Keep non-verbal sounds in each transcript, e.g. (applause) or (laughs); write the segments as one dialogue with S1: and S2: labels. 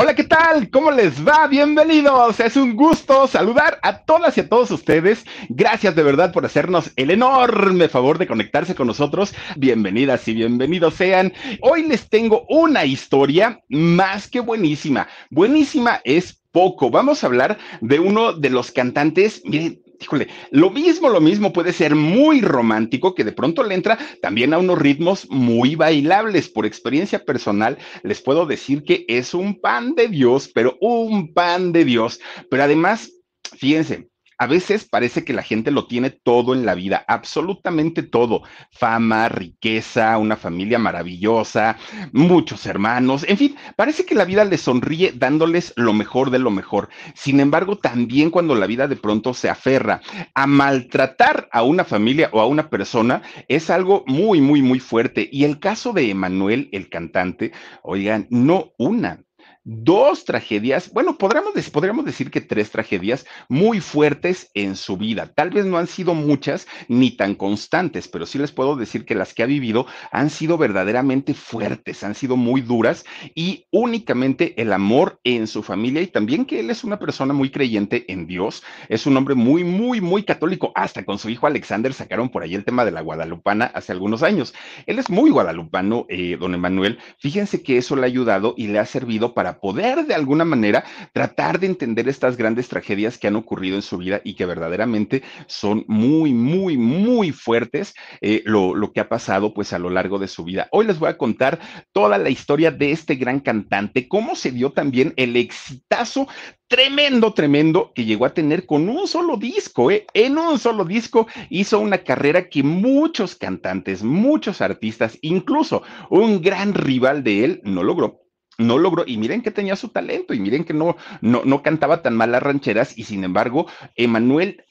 S1: Hola, ¿qué tal? ¿Cómo les va? Bienvenidos. Es un gusto saludar a todas y a todos ustedes. Gracias de verdad por hacernos el enorme favor de conectarse con nosotros. Bienvenidas y bienvenidos sean. Hoy les tengo una historia más que buenísima. Buenísima es poco. Vamos a hablar de uno de los cantantes, miren, híjole, lo mismo, lo mismo puede ser muy romántico, que de pronto le entra también a unos ritmos muy bailables. Por experiencia personal, les puedo decir que es un pan de Dios, pero un pan de Dios. Pero además, fíjense, a veces parece que la gente lo tiene todo en la vida, absolutamente todo. Fama, riqueza, una familia maravillosa, muchos hermanos, en fin, parece que la vida les sonríe dándoles lo mejor de lo mejor. Sin embargo, también cuando la vida de pronto se aferra a maltratar a una familia o a una persona, es algo muy, muy, muy fuerte. Y el caso de Emanuel, el cantante, oigan, no una, dos tragedias, bueno, podríamos, podríamos decir que tres tragedias muy fuertes en su vida. Tal vez no han sido muchas ni tan constantes, pero sí les puedo decir que las que ha vivido han sido verdaderamente fuertes, han sido muy duras y únicamente el amor en su familia y también que él es una persona muy creyente en Dios, es un hombre muy, muy, muy católico. Hasta con su hijo Alexander sacaron por ahí el tema de la guadalupana hace algunos años. Él es muy guadalupano, eh, don Emanuel. Fíjense que eso le ha ayudado y le ha servido para poder de alguna manera tratar de entender estas grandes tragedias que han ocurrido en su vida y que verdaderamente son muy, muy, muy fuertes eh, lo, lo que ha pasado pues a lo largo de su vida. Hoy les voy a contar toda la historia de este gran cantante, cómo se dio también el exitazo tremendo, tremendo que llegó a tener con un solo disco, ¿eh? En un solo disco hizo una carrera que muchos cantantes, muchos artistas, incluso un gran rival de él, no logró no logró, y miren que tenía su talento, y miren que no, no, no cantaba tan mal las rancheras, y sin embargo, Emanuel,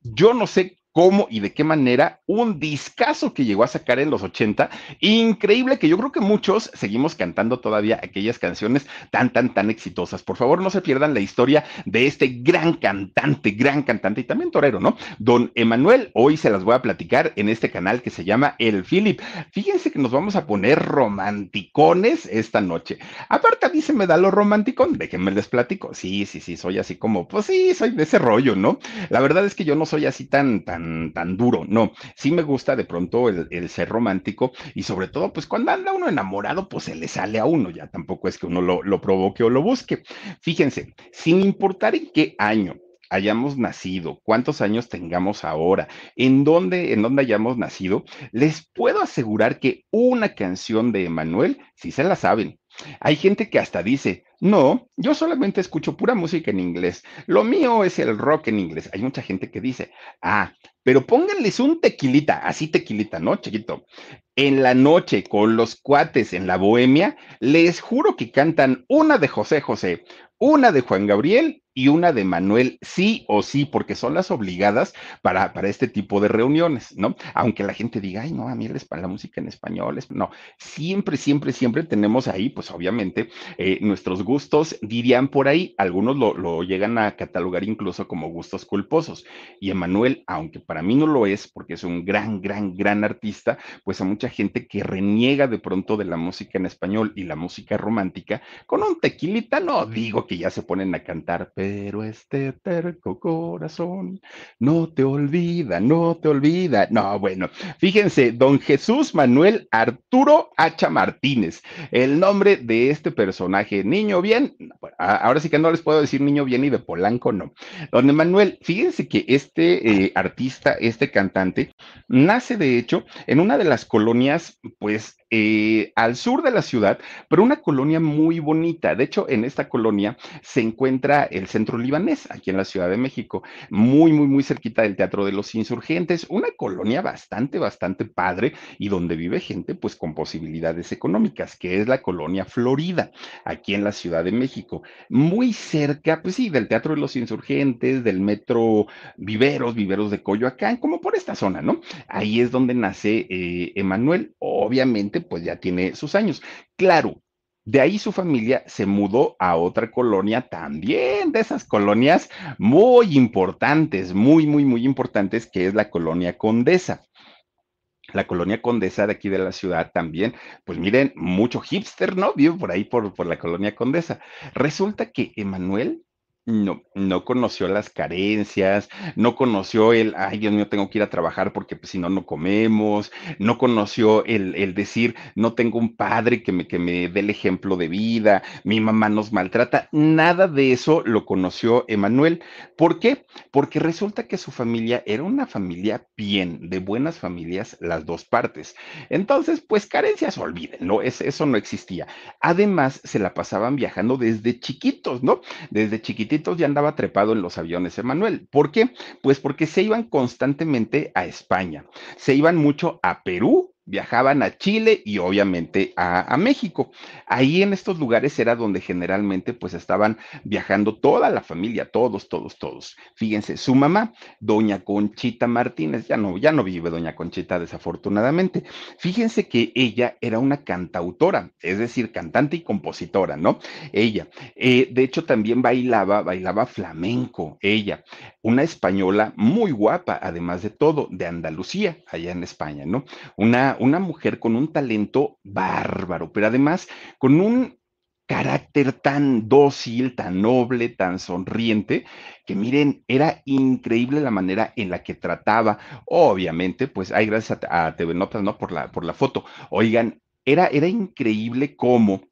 S1: yo no sé cómo y de qué manera un discazo que llegó a sacar en los 80, increíble que yo creo que muchos seguimos cantando todavía aquellas canciones tan, tan, tan exitosas. Por favor, no se pierdan la historia de este gran cantante, gran cantante y también torero, ¿no? Don Emanuel, hoy se las voy a platicar en este canal que se llama El Philip. Fíjense que nos vamos a poner romanticones esta noche. Aparte, a mí se me da lo romántico, déjenme les platico. Sí, sí, sí, soy así como, pues sí, soy de ese rollo, ¿no? La verdad es que yo no soy así tan, tan tan, duro. No, sí me gusta de pronto el, ser romántico y sobre todo, pues cuando anda uno enamorado, pues se le sale a uno, ya tampoco es que uno lo, lo provoque o lo busque. Fíjense, sin importar en qué año, hayamos nacido, cuántos años tengamos ahora, en dónde, en dónde hayamos nacido, les puedo asegurar que una canción de Emanuel, si se la saben. Hay gente que hasta dice, no, yo solamente escucho pura música en inglés. Lo mío es el rock en inglés. Hay mucha gente que dice, ah, pero pónganles un tequilita, así tequilita, ¿no, chiquito? En la noche con los cuates en la bohemia, les juro que cantan una de José José, una de Juan Gabriel y una de Manuel, sí o sí, porque son las obligadas para, para este tipo de reuniones, ¿no? Aunque la gente diga, ay, no, a mí les para la música en español, no, siempre, siempre, siempre tenemos ahí, pues obviamente, eh, nuestros gustos, dirían por ahí, algunos lo, lo, llegan a catalogar incluso como gustos culposos. Y Emanuel, aunque para mí no lo es, porque es un gran, gran, gran artista, pues a mucha gente que reniega de pronto de la música en español y la música romántica, con un tequilita, no digo que ya se ponen a cantar, pero este terco corazón no te olvida, no te olvida. No, bueno, fíjense, don Jesús Manuel Arturo Hacha Martínez, el nombre de este personaje, niño bien, ahora sí que no les puedo decir niño bien y de Polanco, no. Don Emanuel, fíjense que este eh, artista, este cantante, nace de hecho en una de las colonias, pues, eh, al sur de la ciudad, pero una colonia muy bonita. De hecho, en esta colonia se encuentra el centro libanés, aquí en la Ciudad de México, muy, muy, muy cerquita del Teatro de los Insurgentes, una colonia bastante, bastante padre y donde vive gente pues con posibilidades económicas, que es la colonia Florida, aquí en la Ciudad de México, muy cerca, pues sí, del Teatro de los Insurgentes, del metro Viveros, Viveros de Coyoacán, como por esta zona, ¿no? Ahí es donde nace eh, Emanuel, obviamente, pues ya tiene sus años. Claro, de ahí su familia se mudó a otra colonia también, de esas colonias muy importantes, muy, muy, muy importantes, que es la colonia Condesa. La colonia Condesa de aquí de la ciudad también, pues miren, mucho hipster, ¿no? Vivo por ahí, por, por la colonia Condesa. Resulta que Emanuel no, no conoció las carencias, no conoció el, ay Dios mío, tengo que ir a trabajar porque pues, si no, no comemos, no conoció el, el, decir, no tengo un padre que me, que me dé el ejemplo de vida, mi mamá nos maltrata, nada de eso lo conoció Emanuel. ¿Por qué? Porque resulta que su familia era una familia bien, de buenas familias, las dos partes. Entonces, pues carencias, olviden, ¿no? Es, eso no existía. Además, se la pasaban viajando desde chiquitos, ¿no? Desde ya andaba trepado en los aviones Emanuel. ¿Por qué? Pues porque se iban constantemente a España, se iban mucho a Perú viajaban a Chile y obviamente a, México. Ahí en estos lugares era donde generalmente pues estaban viajando toda la familia, todos, todos, todos. Fíjense, su mamá, doña Conchita Martínez, ya no, ya no vive doña Conchita desafortunadamente. Fíjense que ella era una cantautora, es decir, cantante y compositora, ¿no? Ella, eh, de hecho también bailaba, bailaba flamenco, ella, una española muy guapa, además de todo, de Andalucía, allá en España, ¿no? Una una, mujer con un talento bárbaro, pero además con un carácter tan dócil, tan noble, tan sonriente, que miren, era increíble la manera en la que trataba. Obviamente, pues hay gracias a, TV Notas, ¿no? Por la, por la foto. Oigan, era, era increíble cómo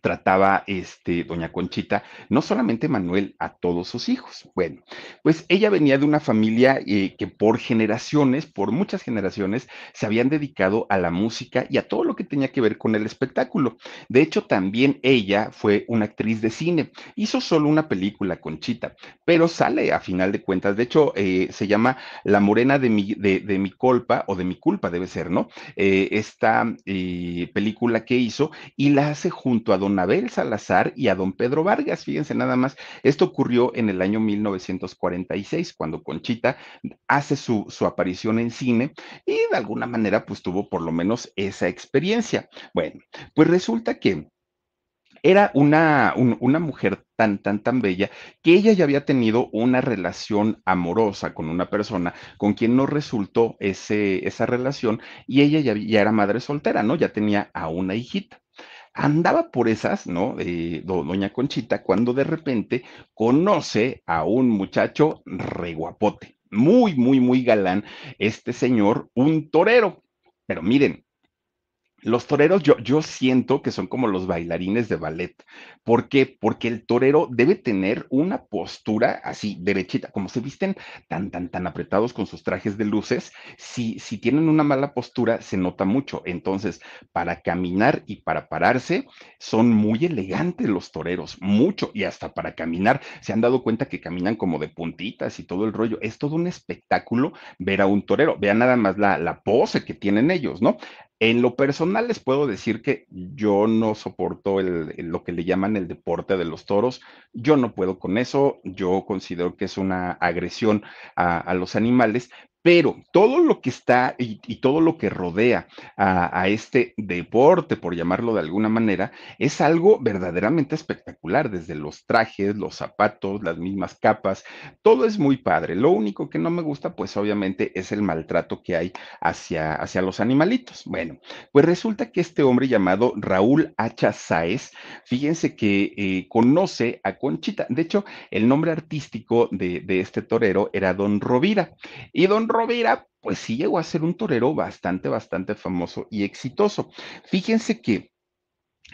S1: trataba este, doña Conchita, no solamente Manuel, a todos sus hijos. Bueno, pues ella venía de una familia eh, que por generaciones, por muchas generaciones, se habían dedicado a la música y a todo lo que tenía que ver con el espectáculo. De hecho, también ella fue una actriz de cine. Hizo solo una película, Conchita, pero sale a final de cuentas. De hecho, eh, se llama La Morena de mi, de, mi culpa, o de mi culpa debe ser, ¿no? Eh, esta película que hizo y la hace junto a Abel Salazar y a don Pedro Vargas. Fíjense nada más, esto ocurrió en el año 1946, cuando Conchita hace su, su aparición en cine y de alguna manera pues tuvo por lo menos esa experiencia. Bueno, pues resulta que era una, una, mujer tan, tan, tan bella que ella ya había tenido una relación amorosa con una persona con quien no resultó ese, esa relación y ella ya, ya era madre soltera, ¿no? Ya tenía a una hijita andaba por esas, ¿no? Doña Conchita, cuando de repente conoce a un muchacho reguapote, muy, muy, muy galán, este señor, un torero. Pero miren, los toreros yo, yo siento que son como los bailarines de ballet. ¿Por qué? Porque el torero debe tener una postura así, derechita, como se visten tan, tan, tan apretados con sus trajes de luces. Si, si tienen una mala postura, se nota mucho. Entonces, para caminar y para pararse, son muy elegantes los toreros, mucho. Y hasta para caminar, se han dado cuenta que caminan como de puntitas y todo el rollo. Es todo un espectáculo ver a un torero. Vean nada más la, la pose que tienen ellos, ¿no? En lo personal les puedo decir que yo no soporto el, lo que le llaman el deporte de los toros. Yo no puedo con eso. Yo considero que es una agresión a, a los animales, pero todo lo que está y, todo lo que rodea a, este deporte, por llamarlo de alguna manera, es algo verdaderamente espectacular, desde los trajes, los zapatos, las mismas capas, todo es muy padre. Lo único que no me gusta, pues obviamente, es el maltrato que hay hacia, hacia los animalitos. Bueno, pues resulta que este hombre llamado Raúl Hacha Sáez, fíjense que eh, conoce a Conchita. De hecho, el nombre artístico de, de este torero era Don Rovira. Y Don Rovira, pues sí llegó a ser un torero bastante, bastante famoso y exitoso. Fíjense que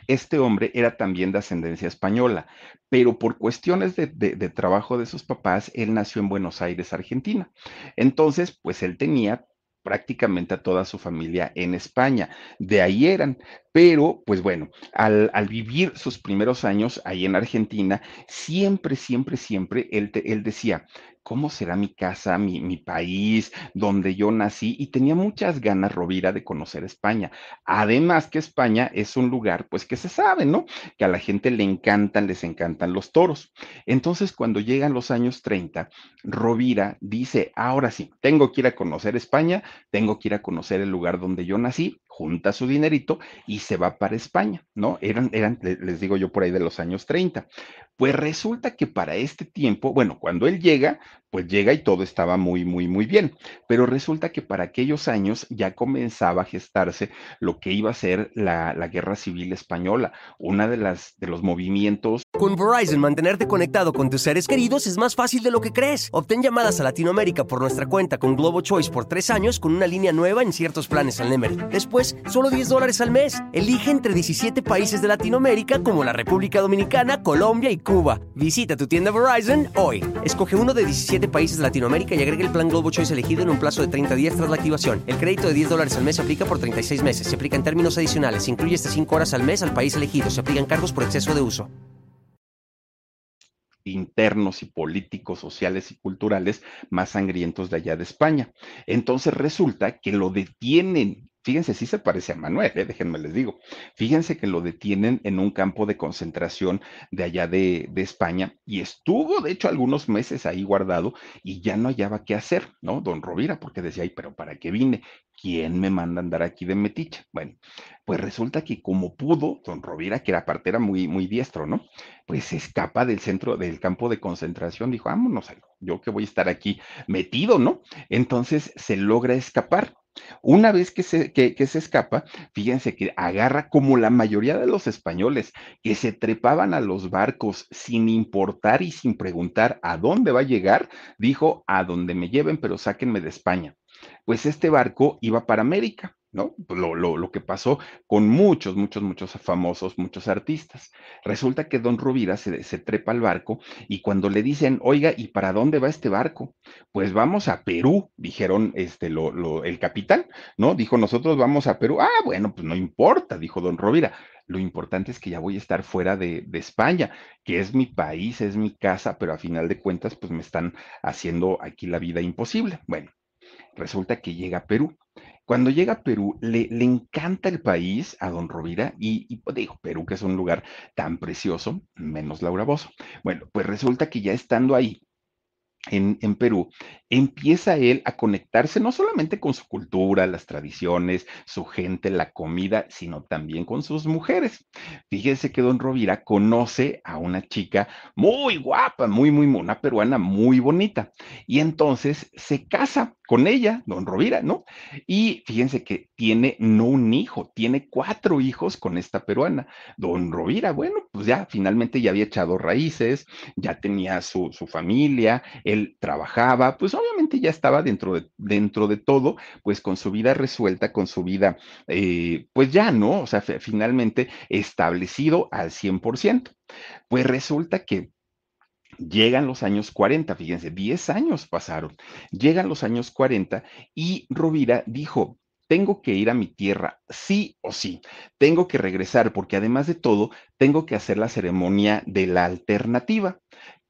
S1: este hombre era también de ascendencia española, pero por cuestiones de, de, trabajo de sus papás, él nació en Buenos Aires, Argentina. Entonces, pues él tenía prácticamente a toda su familia en España. De ahí eran. Pero, pues bueno, al, vivir sus primeros años ahí en Argentina, siempre, siempre, siempre él, decía, ¿cómo será mi casa, mi, mi, país, donde yo nací? Y tenía muchas ganas, Rovira, de conocer España. Además que España es un lugar, pues que se sabe, ¿no? Que a la gente le encantan, les encantan los toros. Entonces, cuando llegan los años 30, Rovira dice, ahora sí, tengo que ir a conocer España, tengo que ir a conocer el lugar donde yo nací, junta su dinerito y se va para España, ¿no? Eran, eran, les digo yo, por ahí de los años 30. Pues resulta que para este tiempo, bueno, cuando él llega, pues llega y todo estaba muy, muy, muy bien. Pero resulta que para aquellos años ya comenzaba a gestarse lo que iba a ser la, la guerra civil española, una de las de los movimientos.
S2: Con Verizon, mantenerte conectado con tus seres queridos es más fácil de lo que crees. Obtén llamadas a Latinoamérica por nuestra cuenta con Globo Choice por tres años con una línea nueva en ciertos planes al Nemer. Después, solo 10 dólares al mes. Elige entre 17 países de Latinoamérica como la República Dominicana, Colombia y Cuba. Visita tu tienda Verizon hoy. Escoge uno de 17 países de Latinoamérica y agrega el plan Globo Choice elegido en un plazo de 30 días tras la activación. El crédito de 10 dólares al mes se aplica por 36 meses. Se aplica en términos adicionales. Se incluye hasta 5 horas al mes al país elegido. Se aplican cargos por exceso de uso
S1: internos y políticos, sociales y culturales más sangrientos de allá de España. Entonces resulta que lo detienen Fíjense, sí se parece a Manuel, ¿eh? déjenme les digo. Fíjense que lo detienen en un campo de concentración de allá de, de, España y estuvo, de hecho, algunos meses ahí guardado y ya no hallaba qué hacer, ¿no? Don Rovira, porque decía, ay, pero ¿para qué vine? ¿Quién me manda andar aquí de metiche? Bueno, pues resulta que como pudo, don Rovira, que era aparte era muy, muy diestro, ¿no? Pues se escapa del centro, del campo de concentración, dijo, vámonos, yo que voy a estar aquí metido, ¿no? Entonces se logra escapar una vez que se, que, se escapa, fíjense que agarra como la mayoría de los españoles que se trepaban a los barcos sin importar y sin preguntar a dónde va a llegar, dijo, a donde me lleven, pero sáquenme de España. Pues este barco iba para América. ¿no? Pues, lo, lo, que pasó con muchos, muchos, muchos famosos, muchos artistas. Resulta que Don Rubira se, se, trepa al barco y cuando le dicen, oiga, ¿y para dónde va este barco? Pues vamos a Perú, dijeron este, lo, lo, el capitán, ¿no? Dijo, nosotros vamos a Perú. Ah, bueno, pues no importa, dijo Don Rovira. Lo importante es que ya voy a estar fuera de, de España, que es mi país, es mi casa, pero a final de cuentas, pues me están haciendo aquí la vida imposible. Bueno, resulta que llega a Perú cuando llega a Perú, le, le encanta el país a don Rovira y, pues, digo, Perú, que es un lugar tan precioso, menos Laura Bozo. Bueno, pues resulta que ya estando ahí, en, en, Perú, empieza él a conectarse no solamente con su cultura, las tradiciones, su gente, la comida, sino también con sus mujeres. Fíjese que don Rovira conoce a una chica muy guapa, muy, muy, una peruana muy bonita, y entonces se casa con ella, don Rovira, ¿no? Y fíjense que tiene no un hijo, tiene cuatro hijos con esta peruana. Don Rovira, bueno, pues ya finalmente ya había echado raíces, ya tenía su, su familia, él trabajaba, pues obviamente ya estaba dentro de, dentro de todo, pues con su vida resuelta, con su vida, eh, pues ya, ¿no? O sea, finalmente establecido al 100%. Pues resulta que Llegan los años 40, fíjense, 10 años pasaron. Llegan los años 40 y Rovira dijo, tengo que ir a mi tierra, sí o sí, tengo que regresar porque además de todo, tengo que hacer la ceremonia de la alternativa.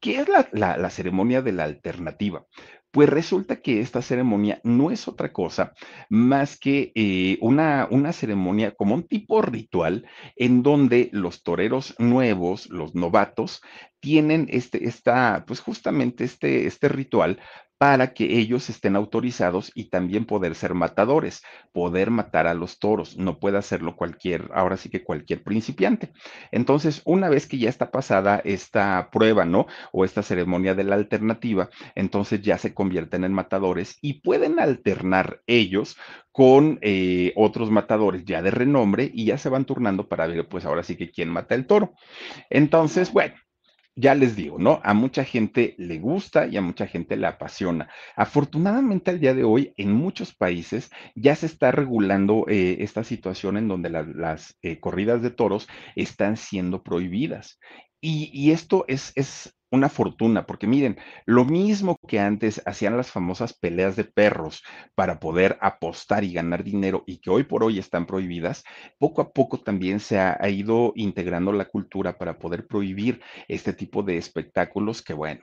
S1: ¿Qué es la, la ceremonia de la alternativa? Pues resulta que esta ceremonia no es otra cosa más que eh, una, una ceremonia como un tipo ritual en donde los toreros nuevos, los novatos, tienen este, esta, pues justamente este, este ritual para que ellos estén autorizados y también poder ser matadores, poder matar a los toros. No puede hacerlo cualquier, ahora sí que cualquier principiante. Entonces, una vez que ya está pasada esta prueba, ¿no? O esta ceremonia de la alternativa, entonces ya se convierten en matadores y pueden alternar ellos con eh, otros matadores ya de renombre y ya se van turnando para ver, pues ahora sí que quién mata el toro. Entonces, bueno, ya les digo, ¿no? A mucha gente le gusta y a mucha gente le apasiona. Afortunadamente al día de hoy, en muchos países ya se está regulando eh, esta situación en donde las eh, corridas de toros están siendo prohibidas. Y, y esto es, es una fortuna, porque miren, lo mismo que antes hacían las famosas peleas de perros para poder apostar y ganar dinero y que hoy por hoy están prohibidas, poco a poco también se ha, ido integrando la cultura para poder prohibir este tipo de espectáculos que, bueno,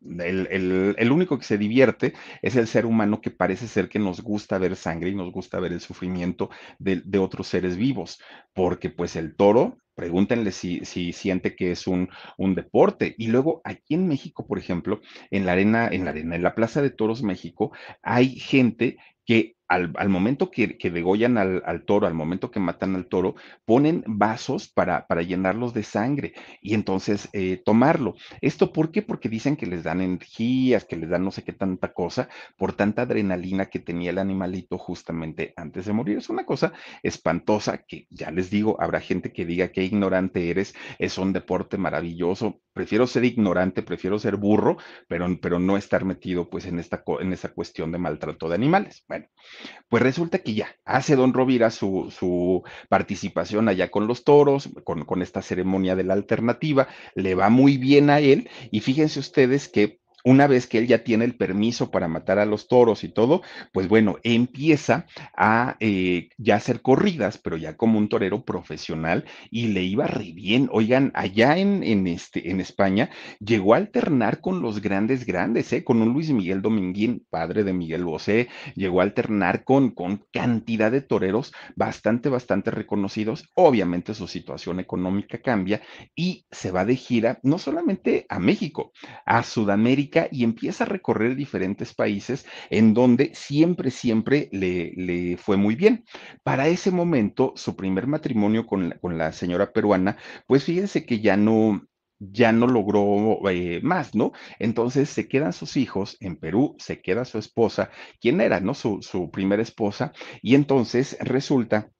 S1: el, el, el, único que se divierte es el ser humano que parece ser que nos gusta ver sangre y nos gusta ver el sufrimiento de, de otros seres vivos, porque pues el toro, pregúntenle si, si siente que es un, un, deporte. Y luego aquí en México, por ejemplo, en la arena, en la arena, en la Plaza de Toros México, hay gente que al, momento que, degollan al, toro, al momento que matan al toro, ponen vasos para, para llenarlos de sangre y entonces eh, tomarlo. ¿Esto por qué? Porque dicen que les dan energías, que les dan no sé qué tanta cosa, por tanta adrenalina que tenía el animalito justamente antes de morir. Es una cosa espantosa que ya les digo, habrá gente que diga que ignorante eres, es un deporte maravilloso. Prefiero ser ignorante, prefiero ser burro, pero, pero no estar metido pues en esta, en esa cuestión de maltrato de animales. Bueno, pues resulta que ya hace don Rovira su, su participación allá con los toros, con, con esta ceremonia de la alternativa, le va muy bien a él y fíjense ustedes que una vez que él ya tiene el permiso para matar a los toros y todo, pues bueno, empieza a eh, ya hacer corridas, pero ya como un torero profesional y le iba re bien. Oigan, allá en, en, este, en España llegó a alternar con los grandes, grandes, ¿eh? con un Luis Miguel Dominguín, padre de Miguel Bosé, llegó a alternar con, con cantidad de toreros bastante, bastante reconocidos. Obviamente su situación económica cambia y se va de gira no solamente a México, a Sudamérica y empieza a recorrer diferentes países en donde siempre, siempre le, le fue muy bien. Para ese momento, su primer matrimonio con la, con la señora peruana, pues fíjense que ya no, ya no logró eh, más, ¿no? Entonces se quedan sus hijos en Perú, se queda su esposa, quien era, ¿no? Su, su primera esposa, y entonces resulta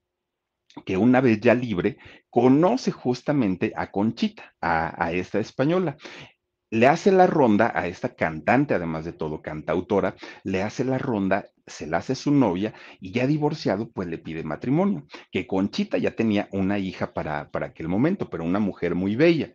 S1: que una vez ya libre, conoce justamente a Conchita, a, a esta española le hace la ronda a esta cantante, además de todo, cantautora, le hace la ronda, se la hace su novia y ya divorciado, pues le pide matrimonio, que Conchita ya tenía una hija para, para aquel momento, pero una mujer muy bella.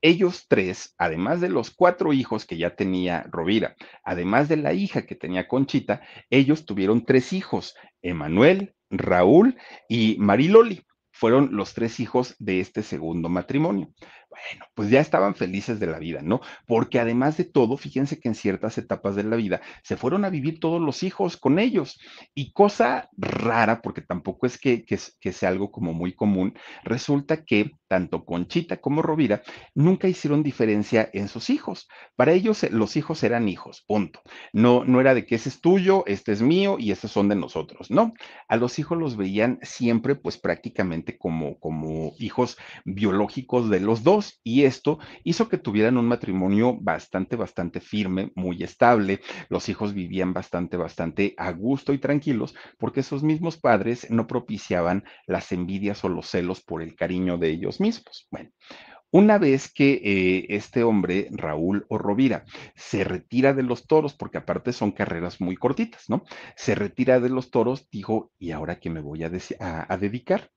S1: Ellos tres, además de los cuatro hijos que ya tenía Rovira, además de la hija que tenía Conchita, ellos tuvieron tres hijos, Emanuel, Raúl y Mariloli. Fueron los tres hijos de este segundo matrimonio. Bueno, pues ya estaban felices de la vida, ¿no? Porque además de todo, fíjense que en ciertas etapas de la vida se fueron a vivir todos los hijos con ellos. Y cosa rara, porque tampoco es que, que, que sea algo como muy común, resulta que tanto Conchita como Rovira nunca hicieron diferencia en sus hijos. Para ellos eh, los hijos eran hijos, punto. No, no era de que ese es tuyo, este es mío y estos son de nosotros, no. A los hijos los veían siempre pues prácticamente como, como hijos biológicos de los dos y esto hizo que tuvieran un matrimonio bastante, bastante firme, muy estable. Los hijos vivían bastante, bastante a gusto y tranquilos porque sus mismos padres no propiciaban las envidias o los celos por el cariño de ellos mismos. Bueno. Una vez que eh, este hombre, Raúl o Rovira, se retira de los toros, porque aparte son carreras muy cortitas, ¿no? Se retira de los toros, dijo, ¿y ahora qué me voy a dedicar?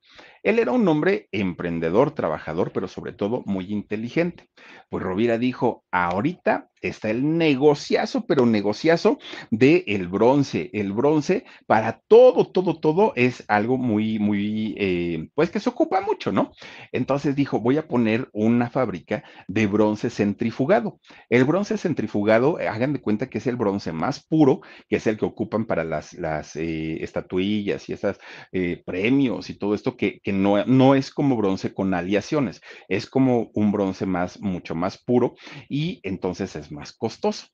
S1: Él era un hombre emprendedor, trabajador, pero sobre todo muy inteligente. Pues Rovira dijo, ahorita está el negociazo, pero negociazo de el bronce. El bronce para todo, todo, todo es algo muy, muy, eh, pues que se ocupa mucho, ¿no? Entonces dijo, voy a poner una fábrica de bronce centrifugado. El bronce centrifugado, eh, hagan de cuenta que es el bronce más puro, que es el que ocupan para las, las eh, estatuillas y esos eh, premios y todo esto que, que no, no, es como bronce con aleaciones, es como un bronce más, mucho más puro y entonces es más costoso.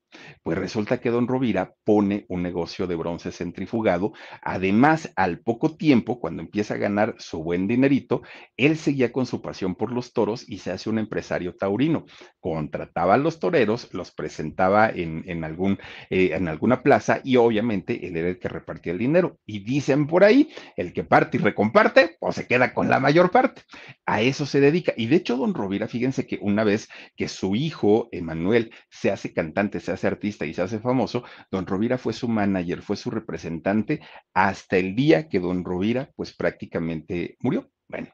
S1: Pues resulta que don Rovira pone un negocio de bronce centrifugado. Además, al poco tiempo, cuando empieza a ganar su buen dinerito, él seguía con su pasión por los toros y se hace un empresario taurino. Contrataba a los toreros, los presentaba en, en algún, eh, en alguna plaza y obviamente él era el que repartía el dinero. Y dicen por ahí, el que parte y recomparte, pues se queda con la mayor parte. A eso se dedica. Y de hecho, don Rovira, fíjense que una vez que su hijo, Emanuel, se hace cantante, se hace artista y se hace famoso, don Rovira fue su manager, fue su representante hasta el día que don Rovira, pues prácticamente murió Bueno,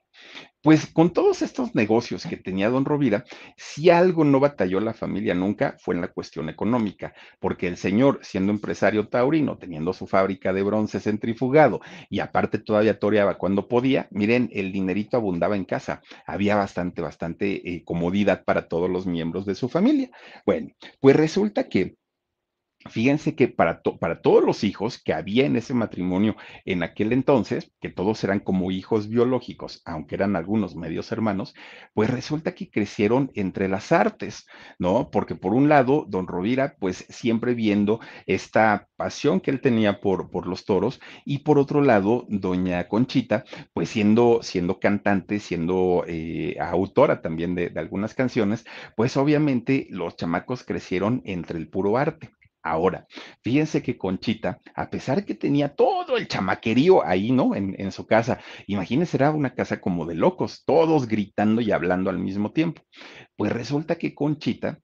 S1: pues con todos estos negocios que tenía don Rovira, si algo no batalló la familia nunca fue en la cuestión económica, porque el señor, siendo empresario taurino, teniendo su fábrica de bronce centrifugado y aparte todavía toreaba cuando podía, miren, el dinerito abundaba en casa, había bastante, bastante eh, comodidad para todos los miembros de su familia. Bueno, pues resulta que Fíjense que para, para, todos los hijos que había en ese matrimonio en aquel entonces, que todos eran como hijos biológicos, aunque eran algunos medios hermanos, pues resulta que crecieron entre las artes, ¿no? Porque por un lado, don Rovira, pues siempre viendo esta pasión que él tenía por, por los toros, y por otro lado, doña Conchita, pues siendo, siendo cantante, siendo eh, autora también de, de algunas canciones, pues obviamente los chamacos crecieron entre el puro arte. Ahora, fíjense que Conchita, a pesar que tenía todo el chamaquerío ahí, ¿no? En, su casa, imagínense, era una casa como de locos, todos gritando y hablando al mismo tiempo. Pues resulta que Conchita,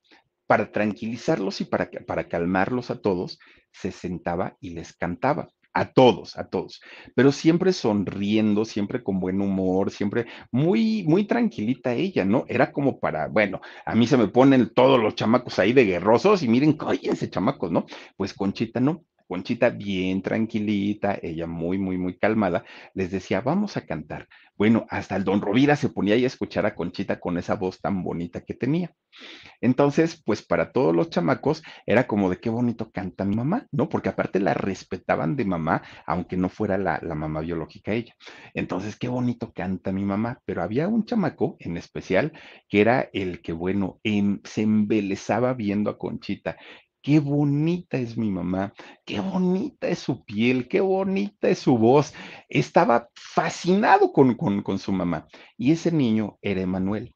S1: para tranquilizarlos y para, para calmarlos a todos, se sentaba y les cantaba a todos, a todos, pero siempre sonriendo, siempre con buen humor, siempre muy, muy tranquilita ella, ¿no? Era como para, bueno, a mí se me ponen todos los chamacos ahí de guerrosos y miren, cállense chamacos, ¿no? Pues Conchita no, Conchita bien tranquilita, ella muy, muy, muy calmada, les decía, vamos a cantar. Bueno, hasta el don Rovira se ponía ahí a escuchar a Conchita con esa voz tan bonita que tenía. Entonces, pues para todos los chamacos era como de qué bonito canta mi mamá, ¿no? Porque aparte la respetaban de mamá, aunque no fuera la, la mamá biológica ella. Entonces, qué bonito canta mi mamá. Pero había un chamaco en especial que era el que, bueno, em, se embelezaba viendo a Conchita qué bonita es mi mamá, qué bonita es su piel, qué bonita es su voz. Estaba fascinado con, con, con su mamá. Y ese niño era Emanuel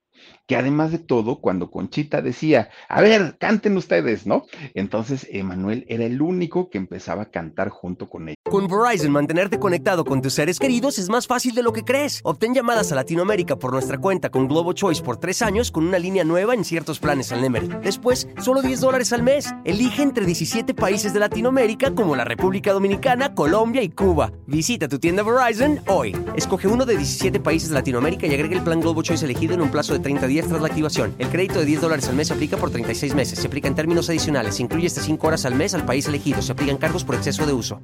S1: que además de todo, cuando Conchita decía, a ver, canten ustedes, ¿no? Entonces Emanuel era el único que empezaba a cantar junto con ella.
S2: Con Verizon, mantenerte conectado con tus seres queridos es más fácil de lo que crees. Obtén llamadas a Latinoamérica por nuestra cuenta con Globo Choice por tres años con una línea nueva en ciertos planes al Nemery. Después, solo 10 dólares al mes. Elige entre 17 países de Latinoamérica como la República Dominicana, Colombia y Cuba. Visita tu tienda Verizon hoy. Escoge uno de 17 países de Latinoamérica y agrega el plan Globo Choice elegido en un plazo de 30 días tras la activación. El crédito de 10 dólares al mes se aplica por 36 meses. Se aplica en términos adicionales. Se incluye hasta 5 horas al mes al país elegido. Se aplican cargos por exceso de uso.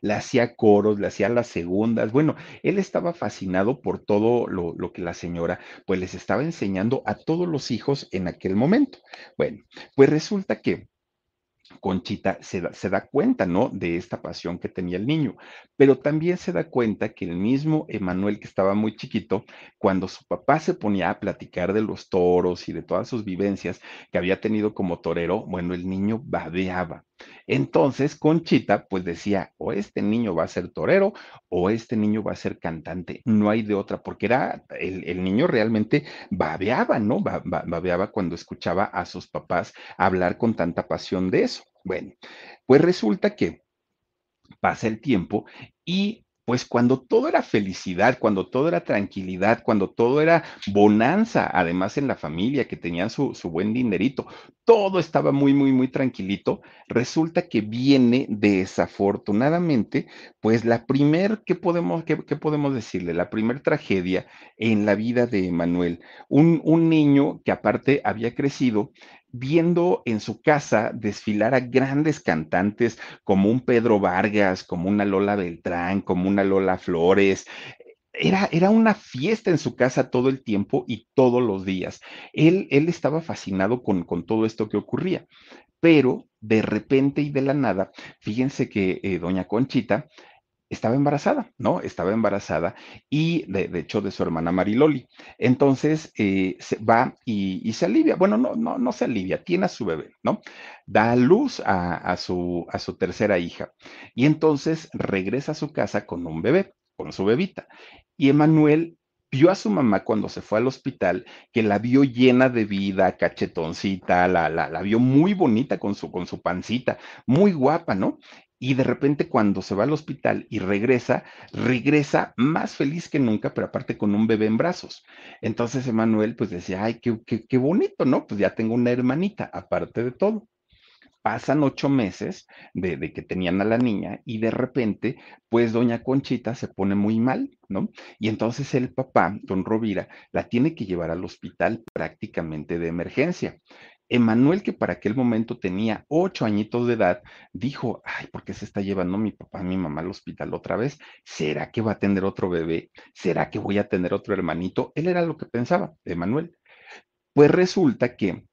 S1: Le hacía coros, le hacía las segundas. Bueno, él estaba fascinado por todo lo, lo, que la señora pues les estaba enseñando a todos los hijos en aquel momento. Bueno, pues resulta que Conchita se da, se da, cuenta, ¿no? De esta pasión que tenía el niño, pero también se da cuenta que el mismo Emanuel, que estaba muy chiquito, cuando su papá se ponía a platicar de los toros y de todas sus vivencias que había tenido como torero, bueno, el niño babeaba. Entonces, Conchita, pues decía, o este niño va a ser torero o este niño va a ser cantante, no hay de otra, porque era, el, niño realmente babeaba, ¿no? Babeaba cuando escuchaba a sus papás hablar con tanta pasión de eso. Bueno, pues resulta que pasa el tiempo y pues cuando todo era felicidad, cuando todo era tranquilidad, cuando todo era bonanza, además en la familia, que tenían su, su, buen dinerito, todo estaba muy, muy, muy tranquilito, resulta que viene desafortunadamente, pues la primer, ¿qué podemos, podemos decirle? La primer tragedia en la vida de Manuel, un, un niño que aparte había crecido viendo en su casa desfilar a grandes cantantes como un Pedro Vargas, como una Lola Beltrán, como una Lola Flores. Era, era, una fiesta en su casa todo el tiempo y todos los días. Él, él estaba fascinado con, con todo esto que ocurría, pero de repente y de la nada, fíjense que eh, doña Conchita estaba embarazada, ¿no? Estaba embarazada y de, hecho de su hermana Mariloli. Entonces eh, se va y, se alivia. Bueno, no, no, no se alivia, tiene a su bebé, ¿no? Da luz a, a, su, a su tercera hija y entonces regresa a su casa con un bebé, con su bebita. Y Emanuel vio a su mamá cuando se fue al hospital, que la vio llena de vida, cachetoncita, la, la, la vio muy bonita con su, con su pancita, muy guapa, ¿no? Y de repente cuando se va al hospital y regresa, regresa más feliz que nunca, pero aparte con un bebé en brazos. Entonces Emanuel pues decía, ay, qué, qué, qué bonito, ¿no? Pues ya tengo una hermanita, aparte de todo. Pasan ocho meses de, de, que tenían a la niña y de repente, pues doña Conchita se pone muy mal, ¿no? Y entonces el papá, don Rovira, la tiene que llevar al hospital prácticamente de emergencia. Emanuel, que para aquel momento tenía ocho añitos de edad, dijo, ay, ¿por qué se está llevando mi papá, mi mamá al hospital otra vez? ¿Será que va a tener otro bebé? ¿Será que voy a tener otro hermanito? Él era lo que pensaba, Emanuel. Pues resulta que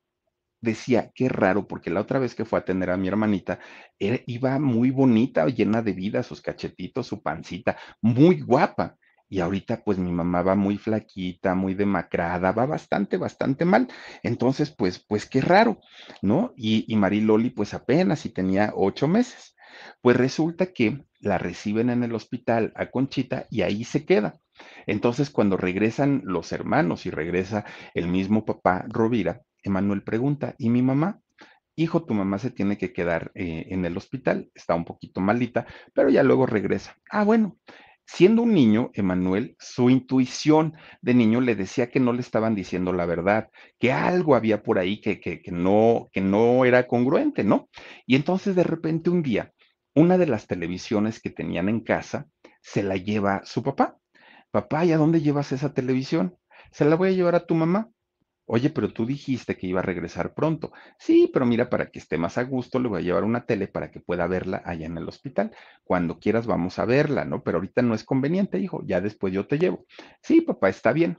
S1: decía, qué raro, porque la otra vez que fue a tener a mi hermanita, iba muy bonita, llena de vida, sus cachetitos, su pancita, muy guapa. Y ahorita pues mi mamá va muy flaquita, muy demacrada, va bastante, bastante mal. Entonces, pues, pues qué raro, ¿no? Y, y Mariloli pues apenas y tenía ocho meses. Pues resulta que la reciben en el hospital a Conchita y ahí se queda. Entonces, cuando regresan los hermanos y regresa el mismo papá Rovira, Emanuel pregunta, ¿y mi mamá? Hijo, tu mamá se tiene que quedar eh, en el hospital, está un poquito malita, pero ya luego regresa. Ah, bueno, Siendo un niño, Emanuel, su intuición de niño le decía que no le estaban diciendo la verdad, que algo había por ahí que, que, que, no, que no era congruente, ¿no? Y entonces de repente un día, una de las televisiones que tenían en casa se la lleva su papá. Papá, ¿y a dónde llevas esa televisión? Se la voy a llevar a tu mamá. Oye, pero tú dijiste que iba a regresar pronto. Sí, pero mira, para que esté más a gusto, le voy a llevar una tele para que pueda verla allá en el hospital. Cuando quieras vamos a verla, ¿no? Pero ahorita no es conveniente, hijo, ya después yo te llevo. Sí, papá, está bien.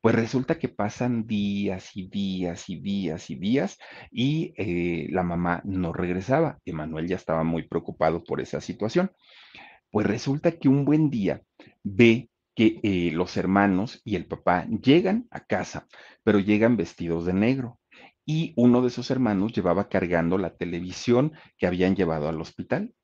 S1: Pues resulta que pasan días y días y días y días y eh, la mamá no regresaba. Emanuel ya estaba muy preocupado por esa situación. Pues resulta que un buen día ve que eh, los hermanos y el papá llegan a casa, pero llegan vestidos de negro. Y uno de sus hermanos llevaba cargando la televisión que habían llevado al hospital.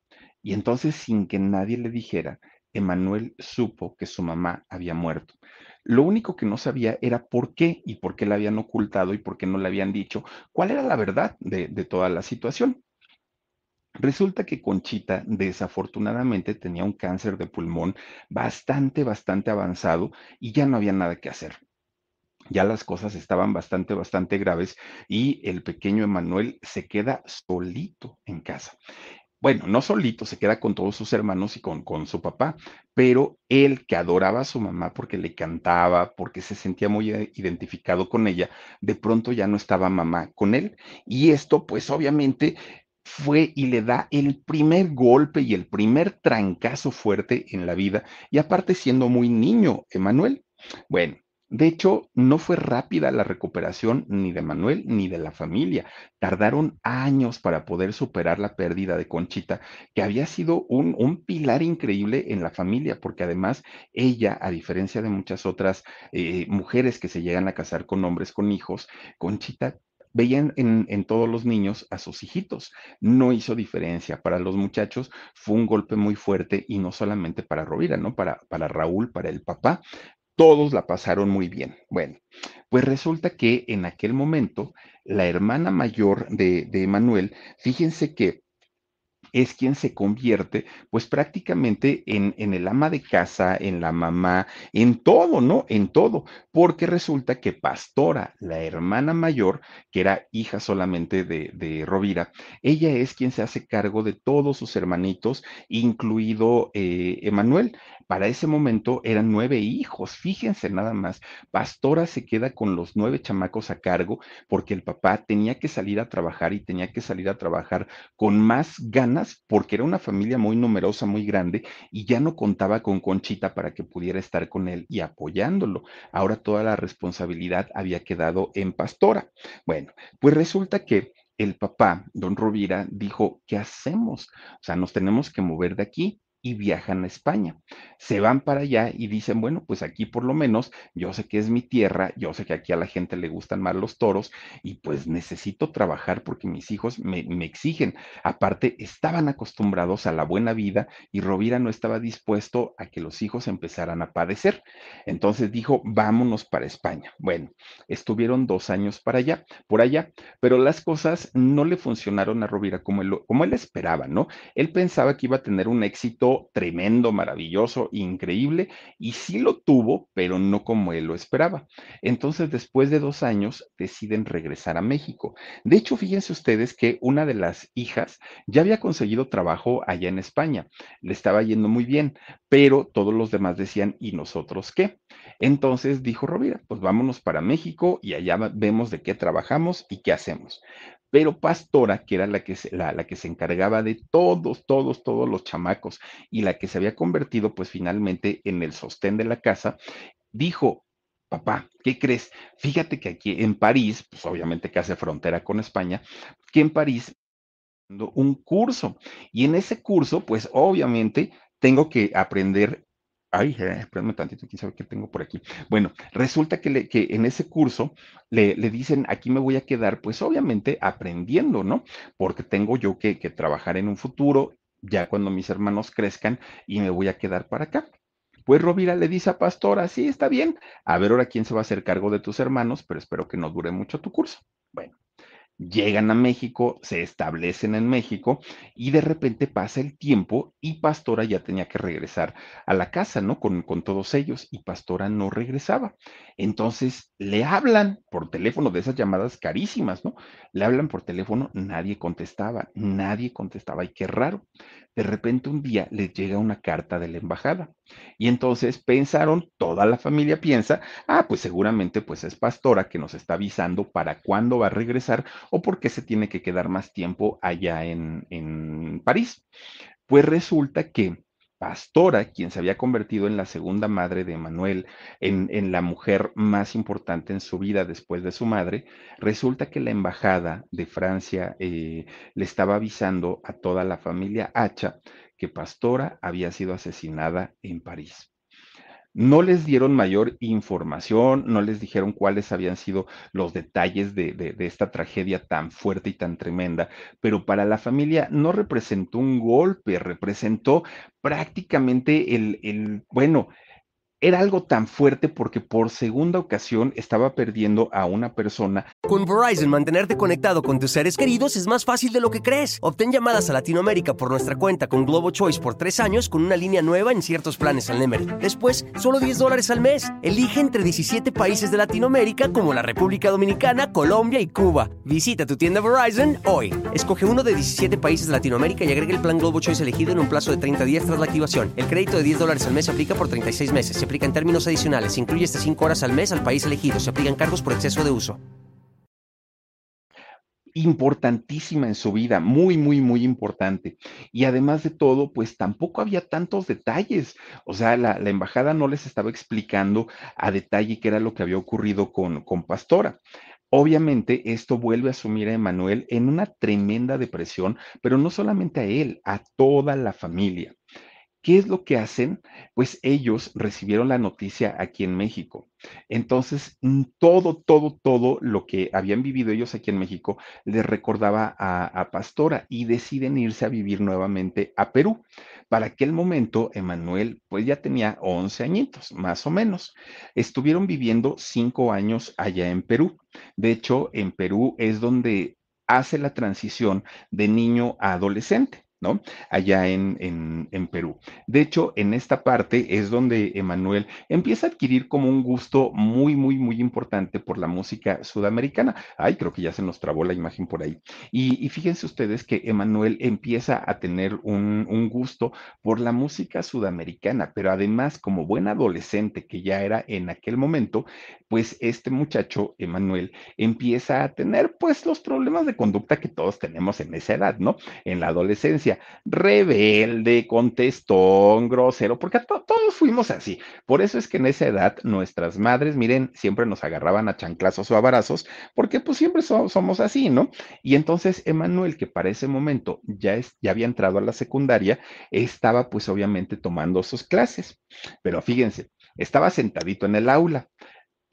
S1: Y entonces, sin que nadie le dijera, Emanuel supo que su mamá había muerto. Lo único que no sabía era por qué y por qué la habían ocultado y por qué no le habían dicho cuál era la verdad de, de toda la situación. Resulta que Conchita desafortunadamente tenía un cáncer de pulmón bastante, bastante avanzado y ya no había nada que hacer. Ya las cosas estaban bastante, bastante graves y el pequeño Emanuel se queda solito en casa. Bueno, no solito, se queda con todos sus hermanos y con, con su papá, pero él que adoraba a su mamá porque le cantaba, porque se sentía muy eh, identificado con ella, de pronto ya no estaba mamá con él. Y esto, pues obviamente, fue y le da el primer golpe y el primer trancazo fuerte en la vida, y aparte siendo muy niño, Emanuel. Bueno, de hecho, no fue rápida la recuperación ni de Manuel ni de la familia. Tardaron años para poder superar la pérdida de Conchita, que había sido un, pilar increíble en la familia, porque además ella, a diferencia de muchas otras eh, mujeres que se llegan a casar con hombres con hijos, Conchita veían en, todos los niños a sus hijitos. No hizo diferencia. Para los muchachos fue un golpe muy fuerte y no solamente para Rovira, ¿no? Para, para Raúl, para el papá. Todos la pasaron muy bien. Bueno, pues resulta que en aquel momento la hermana mayor de, de Manuel, fíjense que es quien se convierte, pues prácticamente en, en, el ama de casa, en la mamá, en todo, ¿no? En todo, porque resulta que Pastora, la hermana mayor, que era hija solamente de, de Rovira, ella es quien se hace cargo de todos sus hermanitos, incluido eh, Emanuel. Para ese momento eran nueve hijos, fíjense nada más. Pastora se queda con los nueve chamacos a cargo porque el papá tenía que salir a trabajar y tenía que salir a trabajar con más ganas porque era una familia muy numerosa, muy grande y ya no contaba con Conchita para que pudiera estar con él y apoyándolo. Ahora toda la responsabilidad había quedado en Pastora. Bueno, pues resulta que el papá, don Rovira, dijo, ¿qué hacemos? O sea, nos tenemos que mover de aquí y viajan a España. Se van para allá y dicen, bueno, pues aquí por lo menos yo sé que es mi tierra, yo sé que aquí a la gente le gustan más los toros y pues necesito trabajar porque mis hijos me, me exigen. Aparte, estaban acostumbrados a la buena vida y Rovira no estaba dispuesto a que los hijos empezaran a padecer. Entonces dijo, vámonos para España. Bueno, estuvieron dos años para allá, por allá, pero las cosas no le funcionaron a Rovira como él, como él esperaba, ¿no? Él pensaba que iba a tener un éxito tremendo, maravilloso, increíble, y sí lo tuvo, pero no como él lo esperaba. Entonces, después de dos años, deciden regresar a México. De hecho, fíjense ustedes que una de las hijas ya había conseguido trabajo allá en España, le estaba yendo muy bien, pero todos los demás decían, ¿y nosotros qué? Entonces dijo Rovira, pues vámonos para México y allá vemos de qué trabajamos y qué hacemos pero Pastora, que era la que, se, la, que se encargaba de todos, todos, todos los chamacos y la que se había convertido pues finalmente en el sostén de la casa, dijo, papá, ¿qué crees? Fíjate que aquí en París, pues obviamente que hace frontera con España, que en París un curso y en ese curso pues obviamente tengo que aprender Ay, eh, espérame tantito, quién sabe qué tengo por aquí. Bueno, resulta que, le, que en ese curso le, dicen, aquí me voy a quedar, pues obviamente aprendiendo, ¿no? Porque tengo yo que, que trabajar en un futuro, ya cuando mis hermanos crezcan, y me voy a quedar para acá. Pues Rovira le dice a Pastora, sí, está bien, a ver ahora quién se va a hacer cargo de tus hermanos, pero espero que no dure mucho tu curso. Bueno, llegan a México, se establecen en México y de repente pasa el tiempo y Pastora ya tenía que regresar a la casa, ¿no? Con, con, todos ellos y Pastora no regresaba. Entonces le hablan por teléfono de esas llamadas carísimas, ¿no? Le hablan por teléfono, nadie contestaba, nadie contestaba y qué raro. De repente un día les llega una carta de la embajada y entonces pensaron, toda la familia piensa, ah, pues seguramente pues es pastora que nos está avisando para cuándo va a regresar o por qué se tiene que quedar más tiempo allá en, en París. Pues resulta que Pastora, quien se había convertido en la segunda madre de Manuel, en, la mujer más importante en su vida después de su madre, resulta que la embajada de Francia eh, le estaba avisando a toda la familia Hacha que Pastora había sido asesinada en París. No les dieron mayor información, no les dijeron cuáles habían sido los detalles de, esta tragedia tan fuerte y tan tremenda, pero para la familia no representó un golpe, representó prácticamente el, el bueno, era algo tan fuerte porque por segunda ocasión estaba perdiendo a una persona.
S2: Con Verizon, mantenerte conectado con tus seres queridos es más fácil de lo que crees. Obtén llamadas a Latinoamérica por nuestra cuenta con Globo Choice por tres años con una línea nueva en ciertos planes al Nemery. Después, solo 10 dólares al mes. Elige entre 17 países de Latinoamérica como la República Dominicana, Colombia y Cuba. Visita tu tienda Verizon hoy. Escoge uno de 17 países de Latinoamérica y agrega el plan Globo Choice elegido en un plazo de 30 días tras la activación. El crédito de 10 dólares al mes se aplica por 36 meses aplica en términos adicionales. Se incluye hasta 5 horas al mes al país elegido. Se aplican cargos por exceso de uso.
S1: Importantísima en su vida, muy, muy, muy importante. Y además de todo, pues tampoco había tantos detalles. O sea, la, embajada no les estaba explicando a detalle qué era lo que había ocurrido con, con Pastora. Obviamente, esto vuelve a sumir a Emanuel en una tremenda depresión, pero no solamente a él, a toda la familia. ¿Qué es lo que hacen? Pues ellos recibieron la noticia aquí en México. Entonces, mm, todo, todo, todo lo que habían vivido ellos aquí en México les recordaba a, Pastora y deciden irse a vivir nuevamente a Perú. Para aquel momento, Emanuel, pues ya tenía 11 añitos, más o menos. Estuvieron viviendo cinco años allá en Perú. De hecho, en Perú es donde hace la transición de niño a adolescente. ¿No? Allá en, en, Perú. De hecho, en esta parte es donde Emanuel empieza a adquirir como un gusto muy, muy, muy importante por la música sudamericana. Ay, creo que ya se nos trabó la imagen por ahí. Y, fíjense ustedes que Emanuel empieza a tener un, un, gusto por la música sudamericana, pero además como buen adolescente que ya era en aquel momento, pues este muchacho, Emanuel, empieza a tener pues los problemas de conducta que todos tenemos en esa edad, ¿no? En la adolescencia rebelde, contestón, grosero, porque todos fuimos así. Por eso es que en esa edad nuestras madres, miren, siempre nos agarraban a chanclazos o a barazos, porque pues siempre somos así, ¿no? Y entonces Emanuel, que para ese momento ya, es, ya había entrado a la secundaria, estaba pues obviamente tomando sus clases. Pero fíjense, estaba sentadito en el aula.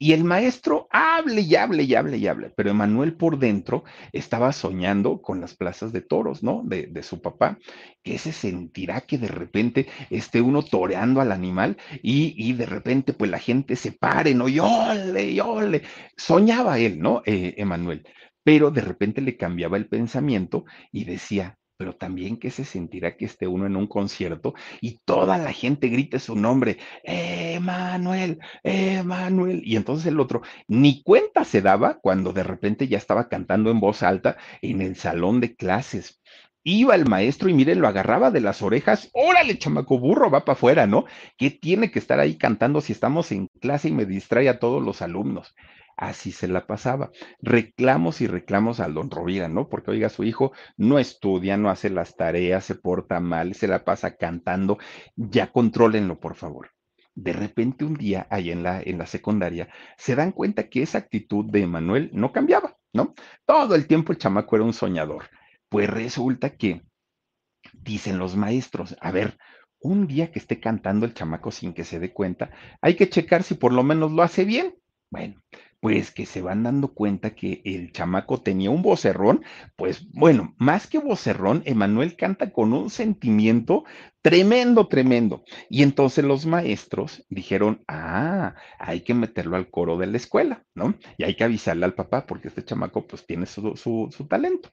S1: Y el maestro hable y hable y hable y hable, pero Emanuel por dentro estaba soñando con las plazas de toros, ¿no? De, su papá, que se sentirá que de repente esté uno toreando al animal y, de repente pues la gente se pare, ¿no? Y ole, y ole. Soñaba él, ¿no? Eh, Emanuel, pero de repente le cambiaba el pensamiento y decía, pero también que se sentirá que esté uno en un concierto y toda la gente grite su nombre, Emanuel, Emanuel, y entonces el otro ni cuenta se daba cuando de repente ya estaba cantando en voz alta en el salón de clases. Iba el maestro y miren, lo agarraba de las orejas. Órale, chamaco burro, va para afuera, ¿no? ¿Qué tiene que estar ahí cantando si estamos en clase y me distrae a todos los alumnos? Así se la pasaba. Reclamos y reclamos al don Rovira, ¿no? Porque, oiga, su hijo no estudia, no hace las tareas, se porta mal, se la pasa cantando. Ya contrólenlo, por favor. De repente un día, ahí en la, en la secundaria, se dan cuenta que esa actitud de Emanuel no cambiaba, ¿no? Todo el tiempo el chamaco era un soñador pues resulta que dicen los maestros, a ver, un día que esté cantando el chamaco sin que se dé cuenta, hay que checar si por lo menos lo hace bien. Bueno, pues que se van dando cuenta que el chamaco tenía un vocerrón, pues bueno, más que vocerrón, Emanuel canta con un sentimiento tremendo, tremendo. Y entonces los maestros dijeron, ah, hay que meterlo al coro de la escuela, ¿no? Y hay que avisarle al papá porque este chamaco pues tiene su, su, su talento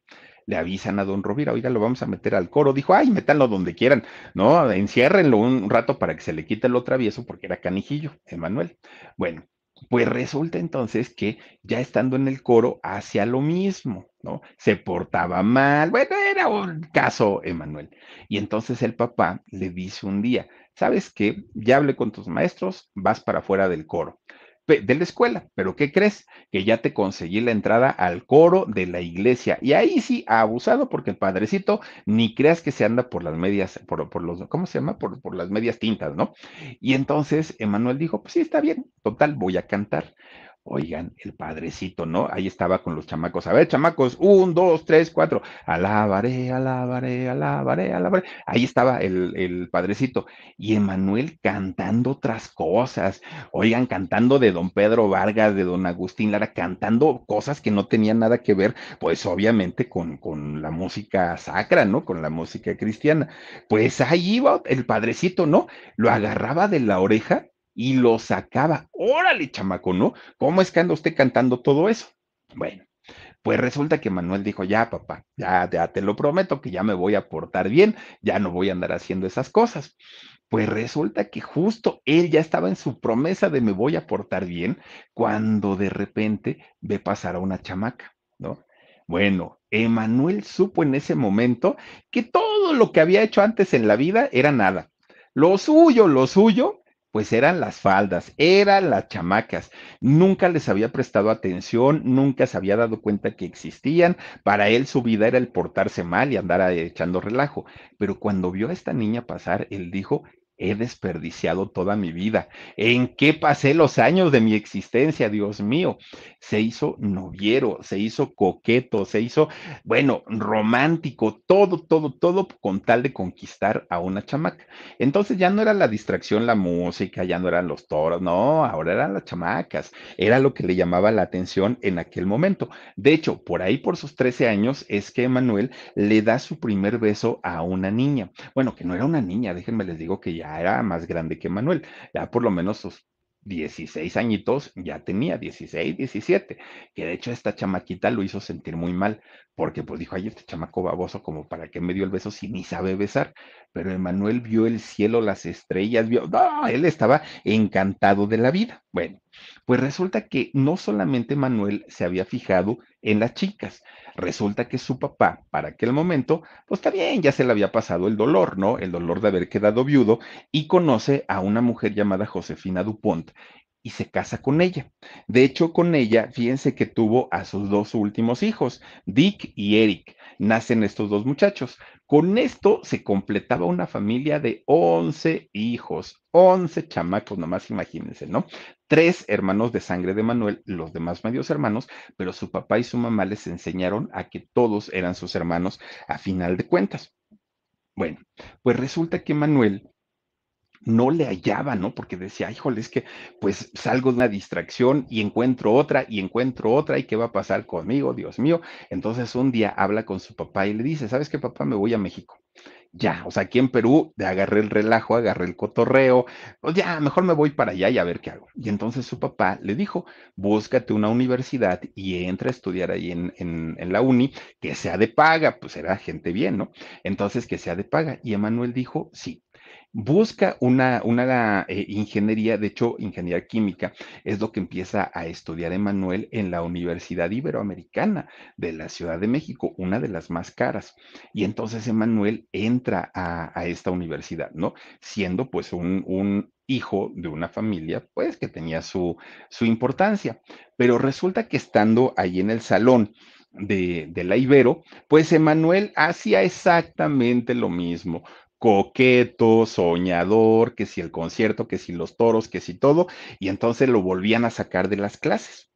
S1: le avisan a don Rovira, oiga, lo vamos a meter al coro. Dijo, ay, métanlo donde quieran, ¿no? Enciérrenlo un rato para que se le quite lo travieso, porque era canijillo, Emanuel. Bueno, pues resulta entonces que ya estando en el coro hacía lo mismo, ¿no? Se portaba mal, bueno, era un caso, Emanuel. Y entonces el papá le dice un día, ¿sabes qué? Ya hablé con tus maestros, vas para afuera del coro de la escuela, pero ¿qué crees? Que ya te conseguí la entrada al coro de la iglesia. Y ahí sí ha abusado porque el padrecito ni creas que se anda por las medias, por, por los, ¿cómo se llama? Por, por las medias tintas, ¿no? Y entonces Emanuel dijo, pues sí, está bien, total, voy a cantar. Oigan, el padrecito, ¿no? Ahí estaba con los chamacos. A ver, chamacos, un, dos, tres, cuatro. Alabaré, alabaré, alabaré, alabaré. Ahí estaba el, el padrecito. Y Emanuel cantando otras cosas. Oigan, cantando de don Pedro Vargas, de don Agustín Lara, cantando cosas que no tenían nada que ver, pues obviamente con, con la música sacra, ¿no? Con la música cristiana. Pues ahí iba el padrecito, ¿no? Lo agarraba de la oreja y lo sacaba. Órale, chamaco, ¿no? ¿Cómo es que anda usted cantando todo eso? Bueno, pues resulta que Manuel dijo, ya, papá, ya, ya te lo prometo que ya me voy a portar bien, ya no voy a andar haciendo esas cosas. Pues resulta que justo él ya estaba en su promesa de me voy a portar bien cuando de repente ve pasar a una chamaca, ¿no? Bueno, Emanuel supo en ese momento que todo lo que había hecho antes en la vida era nada. Lo suyo, lo suyo pues eran las faldas, eran las chamacas. Nunca les había prestado atención, nunca se había dado cuenta que existían. Para él su vida era el portarse mal y andar echando relajo. Pero cuando vio a esta niña pasar, él dijo, he desperdiciado toda mi vida. ¿En qué pasé los años de mi existencia, Dios mío? Se hizo noviero, se hizo coqueto, se hizo, bueno, romántico, todo, todo, todo con tal de conquistar a una chamaca. Entonces ya no era la distracción la música, ya no eran los toros, no, ahora eran las chamacas. Era lo que le llamaba la atención en aquel momento. De hecho, por ahí por sus 13 años es que Emanuel le da su primer beso a una niña. Bueno, que no era una niña, déjenme les digo que ya era más grande que Manuel, ya por lo menos sus 16 añitos, ya tenía 16, 17, que de hecho esta chamaquita lo hizo sentir muy mal, porque pues dijo, ay, este chamaco baboso, como para qué me dio el beso si ni sabe besar, pero Emanuel vio el cielo, las estrellas, vio, no, él estaba encantado de la vida. Bueno, pues resulta que no solamente Manuel se había fijado en las chicas, resulta que su papá, para aquel momento, pues también ya se le había pasado el dolor, ¿no? El dolor de haber quedado viudo y conoce a una mujer llamada Josefina Dupont y se casa con ella. De hecho, con ella, fíjense que tuvo a sus dos últimos hijos, Dick y Eric. Nacen estos dos muchachos. Con esto se completaba una familia de 11 hijos, 11 chamacos, nomás imagínense, ¿no? Tres hermanos de sangre de Manuel, los demás medios hermanos, pero su papá y su mamá les enseñaron a que todos eran sus hermanos a final de cuentas. Bueno, pues resulta que Manuel no le hallaba, ¿no? Porque decía, híjole, es que pues salgo de una distracción y encuentro otra y encuentro otra y qué va a pasar conmigo, Dios mío. Entonces un día habla con su papá y le dice, ¿sabes qué, papá? Me voy a México. Ya, o sea, aquí en Perú agarré el relajo, agarré el cotorreo, pues ya, mejor me voy para allá y a ver qué hago. Y entonces su papá le dijo, búscate una universidad y entra a estudiar ahí en, en, en la uni, que sea de paga, pues era gente bien, ¿no? Entonces, que sea de paga. Y Emanuel dijo, sí, busca una, una eh, ingeniería, de hecho, ingeniería química, es lo que empieza a estudiar Emanuel en la Universidad Iberoamericana de la Ciudad de México, una de las más caras. Y entonces Emanuel entra a, esta universidad, ¿no? Siendo pues un, un hijo de una familia, pues que tenía su, su importancia. Pero resulta que estando ahí en el salón, de, de, la Ibero, pues Emanuel hacía exactamente lo mismo coqueto, soñador, que si el concierto, que si los toros, que si todo, y entonces lo volvían a sacar de las clases.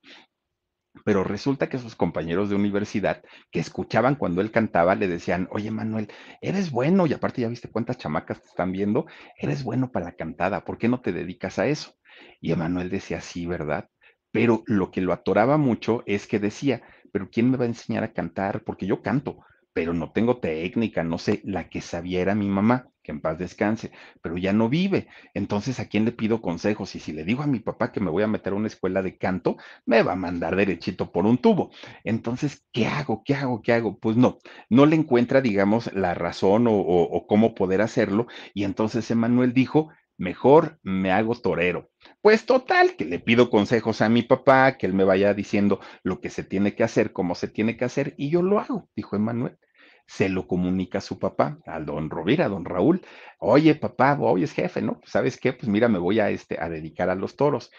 S1: Pero resulta que sus compañeros de universidad que escuchaban cuando él cantaba le decían, oye Manuel, eres bueno, y aparte ya viste cuántas chamacas te están viendo, eres bueno para la cantada, ¿por qué no te dedicas a eso? Y Emanuel decía, sí, ¿verdad? Pero lo que lo atoraba mucho es que decía, pero ¿quién me va a enseñar a cantar? Porque yo canto, pero no tengo técnica, no sé, la que sabía era mi mamá, que en paz descanse, pero ya no vive. Entonces, ¿a quién le pido consejos? Y si le digo a mi papá que me voy a meter a una escuela de canto, me va a mandar derechito por un tubo. Entonces, ¿qué hago? ¿Qué hago? ¿Qué hago? Pues no, no le encuentra, digamos, la razón o, o, cómo poder hacerlo. Y entonces Emanuel dijo, mejor me hago torero. Pues total, que le pido consejos a mi papá, que él me vaya diciendo lo que se tiene que hacer, cómo se tiene que hacer, y yo lo hago, dijo Emanuel. Se lo comunica a su papá, al don Rovira, a don Raúl. Oye, papá, hoy es jefe, ¿no? ¿Sabes qué? Pues mira, me voy a, este, a dedicar a los toros.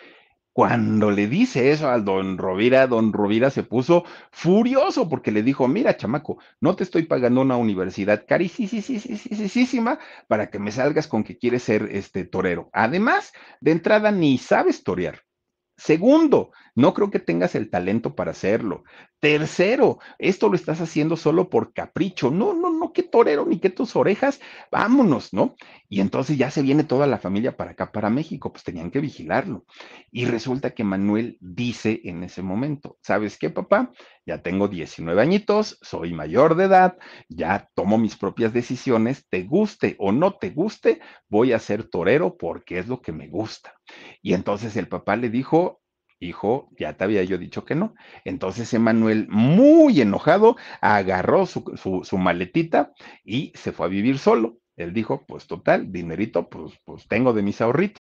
S1: Cuando le dice eso al don Rovira, don Rovira se puso furioso porque le dijo, mira, chamaco, no te estoy pagando una universidad carísima para que me salgas con que quieres ser este torero. Además, de entrada ni sabes torear. Segundo, no creo que tengas el talento para hacerlo. Tercero, esto lo estás haciendo solo por capricho. No, no, no, qué torero, ni qué tus orejas. Vámonos, ¿no? Y entonces ya se viene toda la familia para acá, para México, pues tenían que vigilarlo. Y resulta que Manuel dice en ese momento, ¿sabes qué, papá? Ya tengo 19 añitos, soy mayor de edad, ya tomo mis propias decisiones, te guste o no te guste, voy a ser torero porque es lo que me gusta. Y entonces el papá le dijo, hijo, ya te había yo dicho que no. Entonces Emanuel, muy enojado, agarró su, su, su, maletita y se fue a vivir solo. Él dijo, pues total, dinerito, pues, pues tengo de mis ahorritos.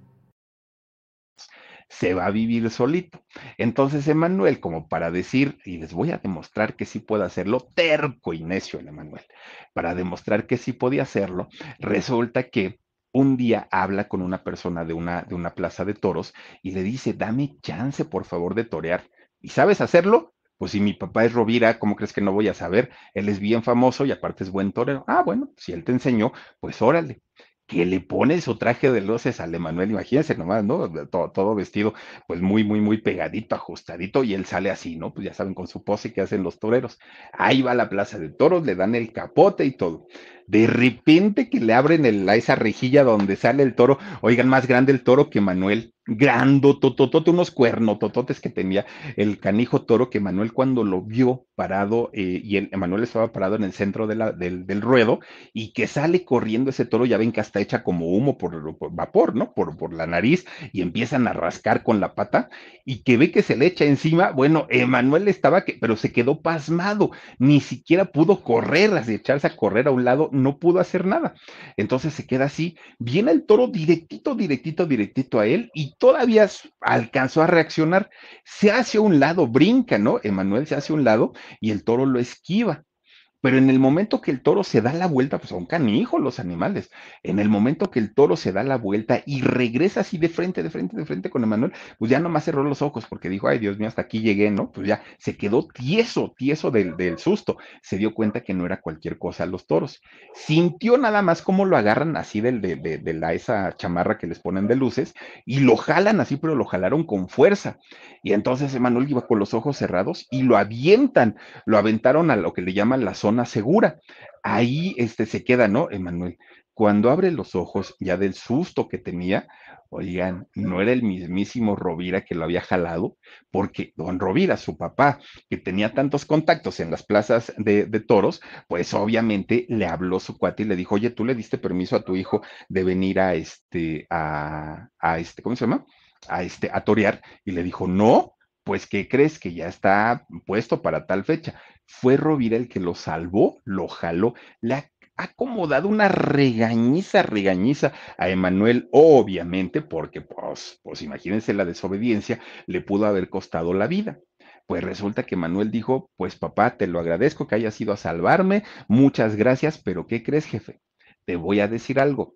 S1: Se va a vivir solito. Entonces, Emanuel, como para decir, y les voy a demostrar que sí puedo hacerlo, terco y necio el Emanuel, para demostrar que sí podía hacerlo, resulta que un día habla con una persona de una, de una plaza de toros y le dice, dame chance, por favor, de torear. ¿Y sabes hacerlo? Pues si mi papá es Rovira, ¿cómo crees que no voy a saber? Él es bien famoso y aparte es buen torero. Ah, bueno, si él te enseñó, pues órale que le pone su traje de luces al Emanuel, imagínense nomás, ¿no? Todo, todo, vestido, pues muy, muy, muy pegadito, ajustadito, y él sale así, ¿no? Pues ya saben, con su pose que hacen los toreros. Ahí va a la plaza de toros, le dan el capote y todo. De repente que le abren el, a esa rejilla donde sale el toro, oigan, más grande el toro que Manuel, grando, tototote, unos cuernotototes que tenía el canijo toro que Manuel cuando lo vio parado, eh, y el, Manuel estaba parado en el centro de la, del, del, ruedo, y que sale corriendo ese toro, ya ven que hasta echa como humo por, por vapor, ¿no? Por, por, la nariz, y empiezan a rascar con la pata, y que ve que se le echa encima, bueno, Emanuel estaba, que, pero se quedó pasmado, ni siquiera pudo correr, así echarse a correr a un lado, no pudo hacer nada. Entonces se queda así, viene el toro directito, directito, directito a él, y todavía alcanzó a reaccionar, se hace a un lado, brinca, ¿no? Emanuel se hace a un lado y el toro lo esquiva. Pero en el momento que el toro se da la vuelta, pues son canijos los animales. En el momento que el toro se da la vuelta y regresa así de frente, de frente, de frente con Emanuel, pues ya nomás cerró los ojos porque dijo, ay Dios mío, hasta aquí llegué, ¿no? Pues ya se quedó tieso, tieso del, del susto. Se dio cuenta que no era cualquier cosa los toros. Sintió nada más cómo lo agarran así del, de, de, de la, esa chamarra que les ponen de luces y lo jalan así, pero lo jalaron con fuerza. Y entonces Emanuel iba con los ojos cerrados y lo avientan, lo aventaron a lo que le llaman la zona segura. Ahí este, se queda, ¿no, Emanuel? Cuando abre los ojos, ya del susto que tenía, oigan, no era el mismísimo Rovira que lo había jalado, porque don Rovira, su papá, que tenía tantos contactos en las plazas de, de, toros, pues obviamente le habló su cuate y le dijo, oye, tú le diste permiso a tu hijo de venir a este, a, a este, ¿cómo se llama? A este, a torear, y le dijo, no, pues, ¿qué crees? Que ya está puesto para tal fecha. Fue Rovira el que lo salvó, lo jaló, le ha acomodado una regañiza, regañiza a Emanuel, obviamente, porque, pues, pues imagínense la desobediencia, le pudo haber costado la vida. Pues resulta que Manuel dijo, pues papá, te lo agradezco que hayas ido a salvarme, muchas gracias, pero ¿qué crees, jefe? Te voy a decir algo,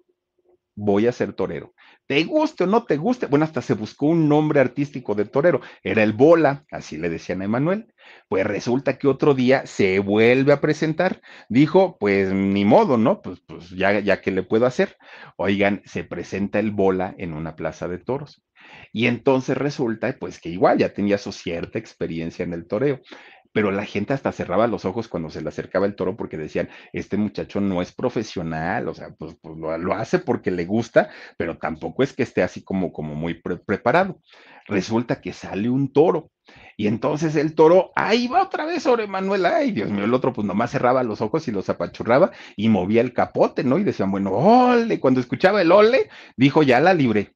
S1: voy a ser torero. Te guste o no te guste, bueno, hasta se buscó un nombre artístico de torero, era el Bola, así le decían a Emanuel. Pues resulta que otro día se vuelve a presentar, dijo, pues ni modo, ¿no? Pues, pues ya, ya que le puedo hacer. Oigan, se presenta el Bola en una plaza de toros. Y entonces resulta, pues que igual ya tenía su cierta experiencia en el toreo pero la gente hasta cerraba los ojos cuando se le acercaba el toro porque decían, este muchacho no es profesional, o sea, pues, pues lo, lo, hace porque le gusta, pero tampoco es que esté así como, como muy pre preparado. Resulta que sale un toro. Y entonces el toro, ahí va otra vez sobre Manuel, ay Dios mío, el otro pues nomás cerraba los ojos y los apachurraba y movía el capote, ¿no? Y decían, bueno, ole, cuando escuchaba el ole, dijo, ya la libré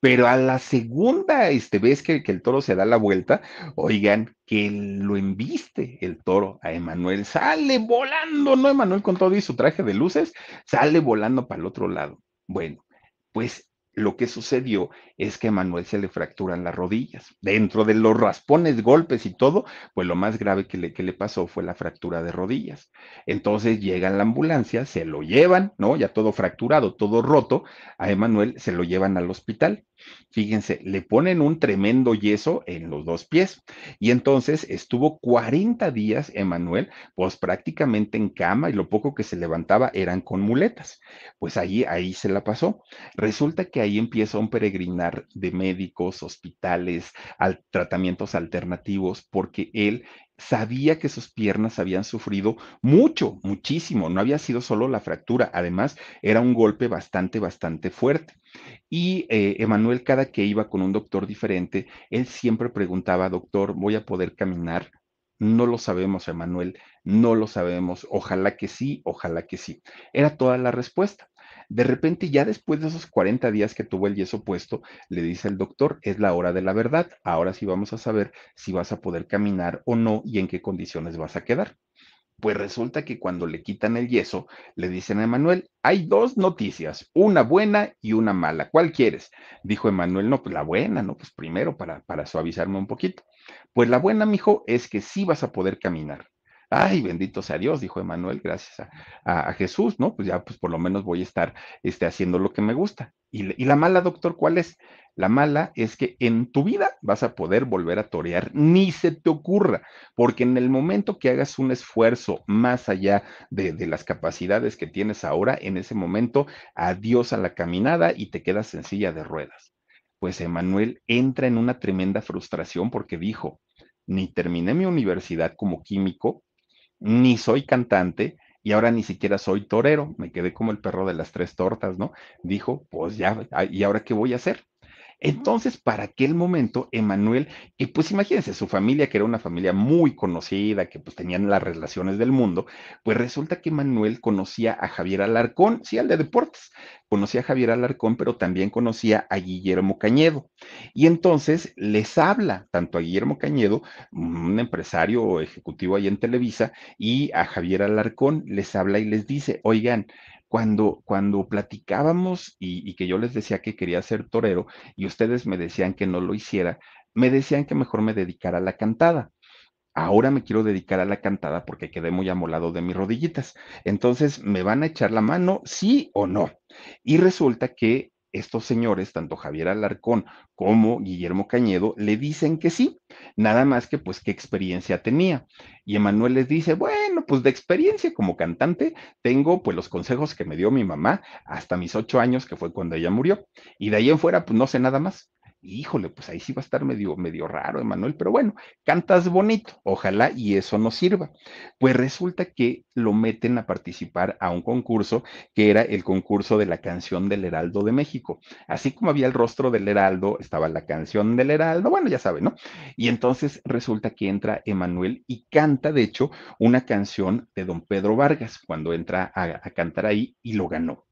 S1: pero a la segunda este, vez que, el toro se da la vuelta, oigan, que lo embiste el toro a Emanuel, sale volando, ¿no? Emanuel con todo y su traje de luces, sale volando para el otro lado. Bueno, pues lo que sucedió es que a Manuel se le fracturan las rodillas. Dentro de los raspones, golpes y todo, pues lo más grave que le, que le pasó fue la fractura de rodillas. Entonces llega la ambulancia, se lo llevan, ¿no? Ya todo fracturado, todo roto. A Emanuel se lo llevan al hospital. Fíjense, le ponen un tremendo yeso en los dos pies. Y entonces estuvo 40 días, Emanuel, pues prácticamente en cama y lo poco que se levantaba eran con muletas. Pues ahí, ahí se la pasó. Resulta que ahí empieza un peregrinar de médicos, hospitales, al, tratamientos alternativos, porque él sabía que sus piernas habían sufrido mucho, muchísimo. No había sido solo la fractura, además era un golpe bastante, bastante fuerte. Y eh, Emanuel, cada que iba con un doctor diferente, él siempre preguntaba, doctor, ¿voy a poder caminar? No lo sabemos, Emanuel, no lo sabemos. Ojalá que sí, ojalá que sí. Era toda la respuesta. De repente, ya después de esos 40 días que tuvo el yeso puesto, le dice el doctor, es la hora de la verdad. Ahora sí vamos a saber si vas a poder caminar o no y en qué condiciones vas a quedar. Pues resulta que cuando le quitan el yeso, le dicen a Emanuel, hay dos noticias, una buena y una mala. ¿Cuál quieres? Dijo Emanuel, no, pues la buena, ¿no? Pues primero para, para suavizarme un poquito. Pues la buena, mijo, es que sí vas a poder caminar. Ay, bendito sea Dios, dijo Emanuel, gracias a, Jesús, ¿no? Pues ya, pues por lo menos voy a estar este, haciendo lo que me gusta. ¿Y, la mala, doctor, cuál es? La mala es que en tu vida vas a poder volver a torear, ni se te ocurra, porque en el momento que hagas un esfuerzo más allá de, de, las capacidades que tienes ahora, en ese momento, adiós a la caminada y te quedas sencilla de ruedas. Pues Emanuel entra en una tremenda frustración porque dijo, ni terminé mi universidad como químico, ni soy cantante y ahora ni siquiera soy torero, me quedé como el perro de las tres tortas, ¿no? Dijo, pues ya, ¿y ahora qué voy a hacer? Entonces, para aquel momento, Emanuel, y pues imagínense, su familia, que era una familia muy conocida, que pues tenían las relaciones del mundo, pues resulta que Emanuel conocía a Javier Alarcón, sí, al de deportes, conocía a Javier Alarcón, pero también conocía a Guillermo Cañedo. Y entonces les habla tanto a Guillermo Cañedo, un empresario ejecutivo ahí en Televisa, y a Javier Alarcón les habla y les dice, oigan, cuando, cuando platicábamos y, y, que yo les decía que quería ser torero y ustedes me decían que no lo hiciera, me decían que mejor me dedicara a la cantada. ahora me quiero dedicar a la cantada porque quedé muy amolado de mis rodillitas. Entonces, ¿me van a echar la mano, sí o no? Y resulta que estos señores, tanto Javier Alarcón como Guillermo Cañedo, le dicen que sí, nada más que pues qué experiencia tenía. Y Emanuel les dice, bueno, pues de experiencia como cantante tengo pues los consejos que me dio mi mamá hasta mis ocho años, que fue cuando ella murió. Y de ahí en fuera, pues no sé nada más híjole, pues ahí sí va a estar medio, medio raro, Emanuel, pero bueno, cantas bonito, ojalá y eso nos sirva. Pues resulta que lo meten a participar a un concurso que era el concurso de la canción del Heraldo de México. Así como había el rostro del Heraldo, estaba la canción del Heraldo, bueno, ya saben, ¿no? Y entonces resulta que entra Emanuel y canta, de hecho, una canción de don Pedro Vargas cuando entra a, a cantar ahí y lo ganó.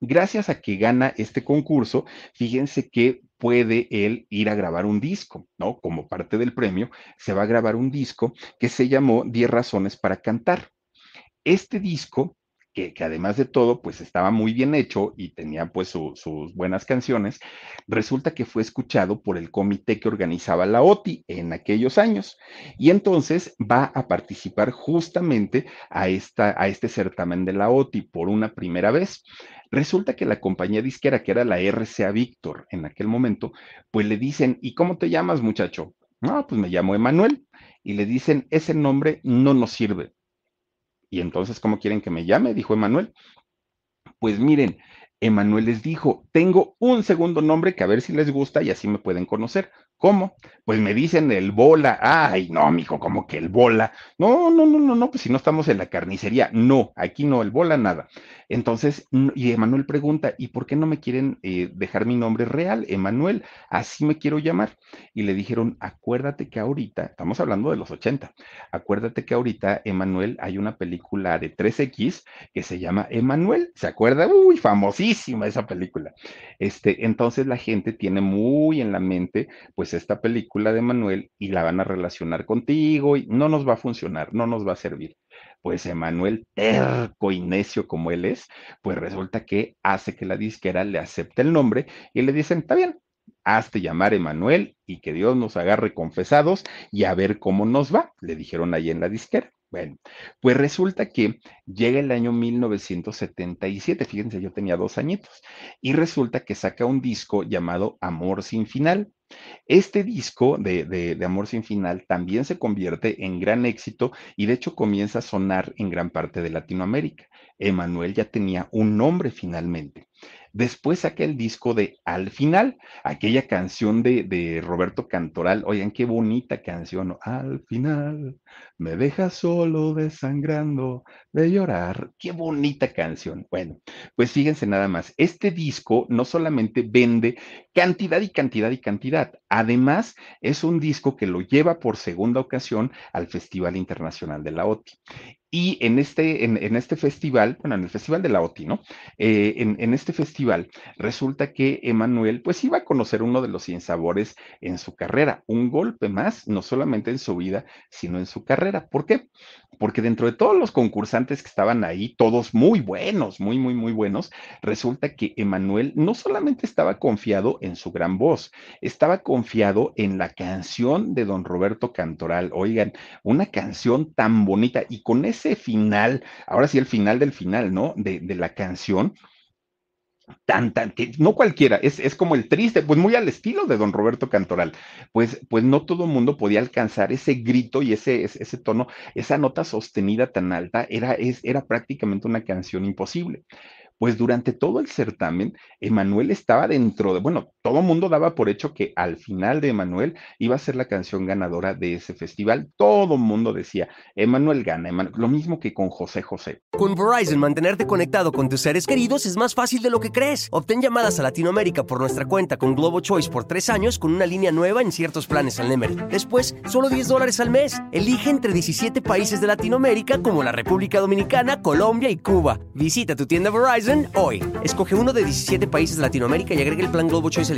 S1: Gracias a que gana este concurso, fíjense que puede él ir a grabar un disco, ¿no? Como parte del premio, se va a grabar un disco que se llamó 10 razones para cantar. Este disco que, además de todo, pues estaba muy bien hecho y tenía pues sus buenas canciones, resulta que fue escuchado por el comité que organizaba la OTI en aquellos años. Y entonces va a participar justamente a, esta, a este certamen de la OTI por una primera vez. Resulta que la compañía disquera, que era la RCA Víctor en aquel momento, pues le dicen, ¿y cómo te llamas, muchacho? No, pues me llamo Emanuel. Y le dicen, ese nombre no nos sirve. Y entonces, ¿cómo quieren que me llame? Dijo Emanuel. Pues miren, Emanuel les dijo, tengo un segundo nombre que a ver si les gusta y así me pueden conocer. ¿Cómo? Pues me dicen el bola. Ay, no, mijo, como que el bola. No, no, no, no, no, pues si no estamos en la carnicería. No, aquí no, el bola nada. Entonces, y Emanuel pregunta, ¿y por qué no me quieren eh, dejar mi nombre real? Emanuel, así me quiero llamar. Y le dijeron, acuérdate que ahorita, estamos hablando de los 80, acuérdate que ahorita, Emanuel, hay una película de 3X que se llama Emanuel. ¿Se acuerda? Uy, famosísima esa película. Este, entonces la gente tiene muy en la mente, pues pues, esta película de Manuel y la van a relacionar contigo y no nos va a funcionar, no nos va a servir. Pues Emanuel, terco y necio como él es, pues resulta que hace que la disquera le acepte el nombre y le dicen, está bien, hazte llamar Emanuel y que Dios nos agarre confesados y a ver cómo nos va, le dijeron ahí en la disquera. Bueno, pues resulta que llega el año 1977, fíjense, yo tenía dos añitos, y resulta que saca un disco llamado Amor sin final. Este disco de, Amor sin final también se convierte en gran éxito y de hecho comienza a sonar en gran parte de Latinoamérica. Emanuel ya tenía un nombre finalmente. Después saca el disco de Al final, aquella canción de, Roberto Cantoral. Oigan, qué bonita canción. Al final, me deja solo desangrando de llorar. Qué bonita canción. Bueno, pues fíjense nada más. Este disco no solamente vende cantidad y cantidad y cantidad, además es un disco que lo lleva por segunda ocasión al Festival Internacional de la OTI. Y en este, en, este festival, bueno, en el Festival de la OTI, ¿no? Eh, en, este festival resulta que Emanuel, pues iba a conocer uno de los sinsabores en su carrera, un golpe más, no solamente en su vida, sino en su carrera. ¿Por qué? Porque dentro de todos los concursantes que estaban ahí, todos muy buenos, muy, muy, muy buenos, resulta que Emanuel no solamente estaba confiado en su gran voz, estaba confiado en la canción de don Roberto Cantoral. Oigan, una canción tan bonita y con ese final, ahora sí el final del final, ¿no? De, la canción, tan, tan, que no cualquiera, es, es, como el triste, pues muy al estilo de don Roberto Cantoral, pues, pues no todo el mundo podía alcanzar ese grito y ese, ese, tono, esa nota sostenida tan alta, era, es, era prácticamente una canción imposible pues durante todo el certamen, Emanuel estaba dentro de, bueno, todo mundo daba por hecho que al final de Emanuel iba a ser la canción ganadora de ese festival. Todo mundo decía, Emanuel gana, lo mismo que con José José.
S2: Con Verizon, mantenerte conectado con tus seres queridos es más fácil de lo que crees. Obtén llamadas a Latinoamérica por nuestra cuenta con Globo Choice por tres años con una línea nueva en ciertos planes al Nemer. Después, solo 10 dólares al mes. Elige entre 17 países de Latinoamérica como la República Dominicana, Colombia y Cuba. Visita tu tienda Verizon hoy. Escoge uno de 17 países de Latinoamérica y agrega el plan Globo Choice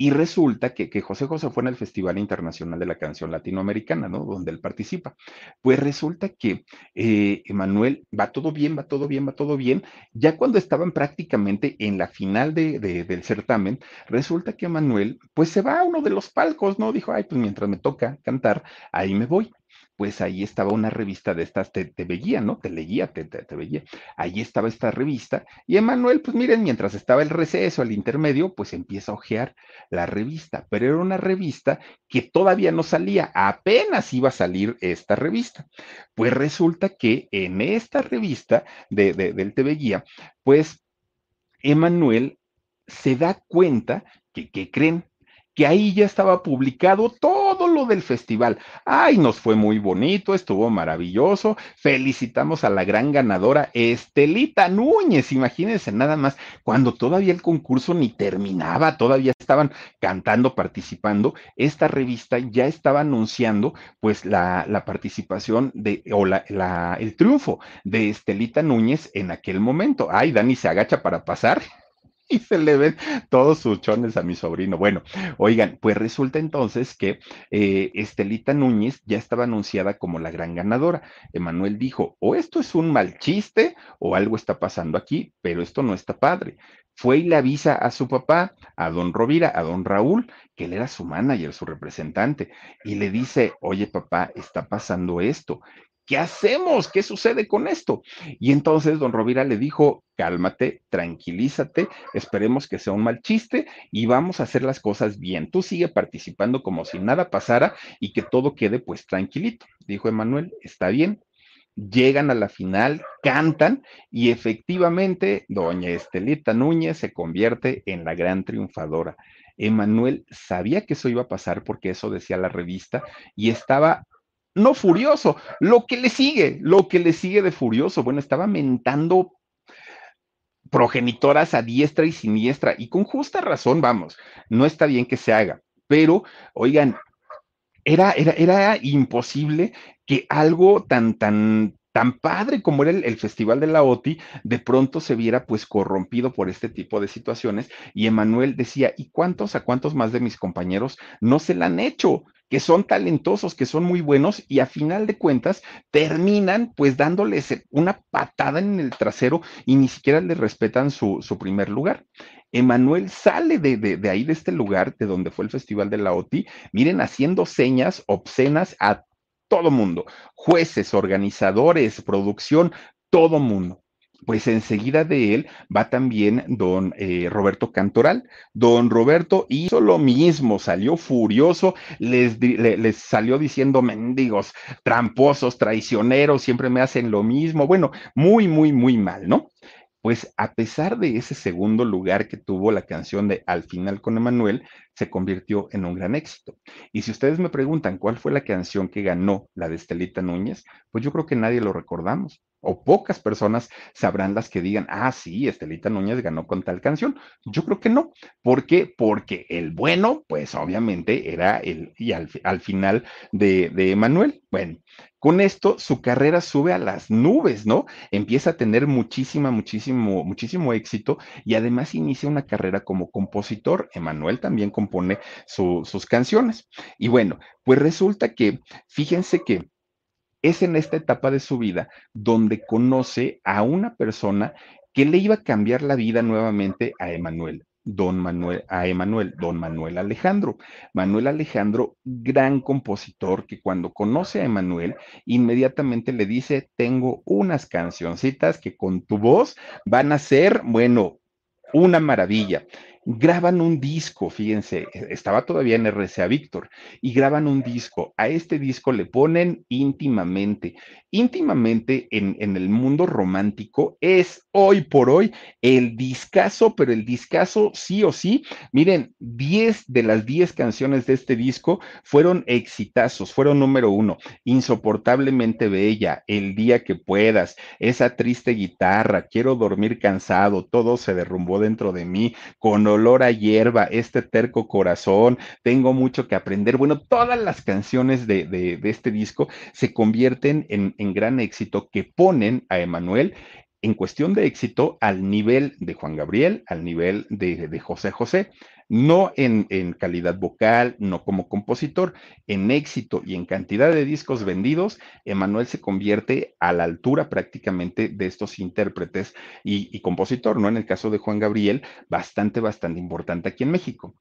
S1: Y resulta que, José José fue en el Festival Internacional de la Canción Latinoamericana, ¿no? Donde él participa. Pues resulta que eh, Emanuel va todo bien, va todo bien, va todo bien. Ya cuando estaban prácticamente en la final de, de, del certamen, resulta que Emanuel, pues se va a uno de los palcos, ¿no? Dijo, ay, pues mientras me toca cantar, ahí me voy pues ahí estaba una revista de estas, te, veía, ¿no? Te leía, te, te, veía. Ahí estaba esta revista y Emanuel, pues miren, mientras estaba el receso, el intermedio, pues empieza a ojear la revista, pero era una revista que todavía no salía, apenas iba a salir esta revista. Pues resulta que en esta revista de, del TV Guía, pues Emanuel se da cuenta que, ¿qué creen? Que ahí ya estaba publicado todo lo del festival. Ay, nos fue muy bonito, estuvo maravilloso. Felicitamos a la gran ganadora Estelita Núñez. Imagínense nada más, cuando todavía el concurso ni terminaba, todavía estaban cantando, participando, esta revista ya estaba anunciando pues la, la participación de, o la, la, el triunfo de Estelita Núñez en aquel momento. Ay, Dani se agacha para pasar. (laughs) y se le ven todos sus chones a mi sobrino. Bueno, oigan, pues resulta entonces que eh, Estelita Núñez ya estaba anunciada como la gran ganadora. Emanuel dijo, o esto es un mal chiste o algo está pasando aquí, pero esto no está padre. Fue y le avisa a su papá, a don Rovira, a don Raúl, que él era su manager, su representante, y le dice, oye papá, está pasando esto. ¿Qué hacemos? ¿Qué sucede con esto? Y entonces don Rovira le dijo, cálmate, tranquilízate, esperemos que sea un mal chiste y vamos a hacer las cosas bien. Tú sigue participando como si nada pasara y que todo quede pues tranquilito. Dijo Emanuel, está bien. Llegan a la final, cantan y efectivamente doña Estelita Núñez se convierte en la gran triunfadora. Emanuel sabía que eso iba a pasar porque eso decía la revista y estaba no furioso, lo que le sigue, lo que le sigue de furioso. Bueno, estaba mentando progenitoras a diestra y siniestra, y con justa razón, vamos, no está bien que se haga, pero, oigan, era, era, era imposible que algo tan, tan, tan padre como era el, el, Festival de la OTI, de pronto se viera pues corrompido por este tipo de situaciones. Y Emanuel decía, ¿y cuántos a cuántos más de mis compañeros no se la han hecho? Que son talentosos, que son muy buenos y a final de cuentas terminan pues dándoles una patada en el trasero y ni siquiera les respetan su, su primer lugar. Emanuel sale de, de, de, ahí, de este lugar, de donde fue el Festival de la OTI, miren, haciendo señas obscenas a todo mundo, jueces, organizadores, producción, todo mundo pues enseguida de él va también don eh, Roberto Cantoral. Don Roberto hizo lo mismo, salió furioso, les, les salió diciendo mendigos, tramposos, traicioneros, siempre me hacen lo mismo. Bueno, muy, muy, muy mal, ¿no? Pues a pesar de ese segundo lugar que tuvo la canción de Al final con Emanuel, se convirtió en un gran éxito. Y si ustedes me preguntan cuál fue la canción que ganó la de Estelita Núñez, pues yo creo que nadie lo recordamos o pocas personas sabrán las que digan, ah, sí, Estelita Núñez ganó con tal canción. Yo creo que no. ¿Por qué? Porque el bueno, pues obviamente era el, y al, al final de, de Emanuel. Bueno, con esto su carrera sube a las nubes, ¿no? Empieza a tener muchísima, muchísimo, muchísimo éxito y además inicia una carrera como compositor. Emanuel también compone su, sus canciones. Y bueno, pues resulta que, fíjense que es en esta etapa de su vida donde conoce a una persona que le iba a cambiar la vida nuevamente a Emanuel. Don Manuel, a Emanuel, don Manuel Alejandro. Manuel Alejandro, gran compositor que cuando conoce a Emanuel, inmediatamente le dice, tengo unas cancioncitas que con tu voz van a ser, bueno, una maravilla graban un disco, fíjense, e, estaba todavía en RCA Víctor, y graban un disco. A este disco le ponen íntimamente. Íntimamente en, en el mundo romántico es hoy por hoy el discazo, pero el discazo sí o sí. Miren, 10 de las 10 canciones de este disco fueron exitazos, fueron número uno. Insoportablemente bella, El día que puedas, esa triste guitarra, quiero dormir cansado, todo se derrumbó dentro de mí, con olor a hierba, este terco corazón, tengo mucho que aprender. Bueno, todas las canciones de, de, este disco se convierten en, en gran éxito que ponen a Emanuel en cuestión de éxito al nivel de Juan Gabriel, al nivel de, José José, no en, calidad vocal, no como compositor, en éxito y en cantidad de discos vendidos, Emanuel se convierte a la altura prácticamente de estos intérpretes y compositor, ¿no? En el caso de Juan Gabriel, bastante, bastante importante aquí en México.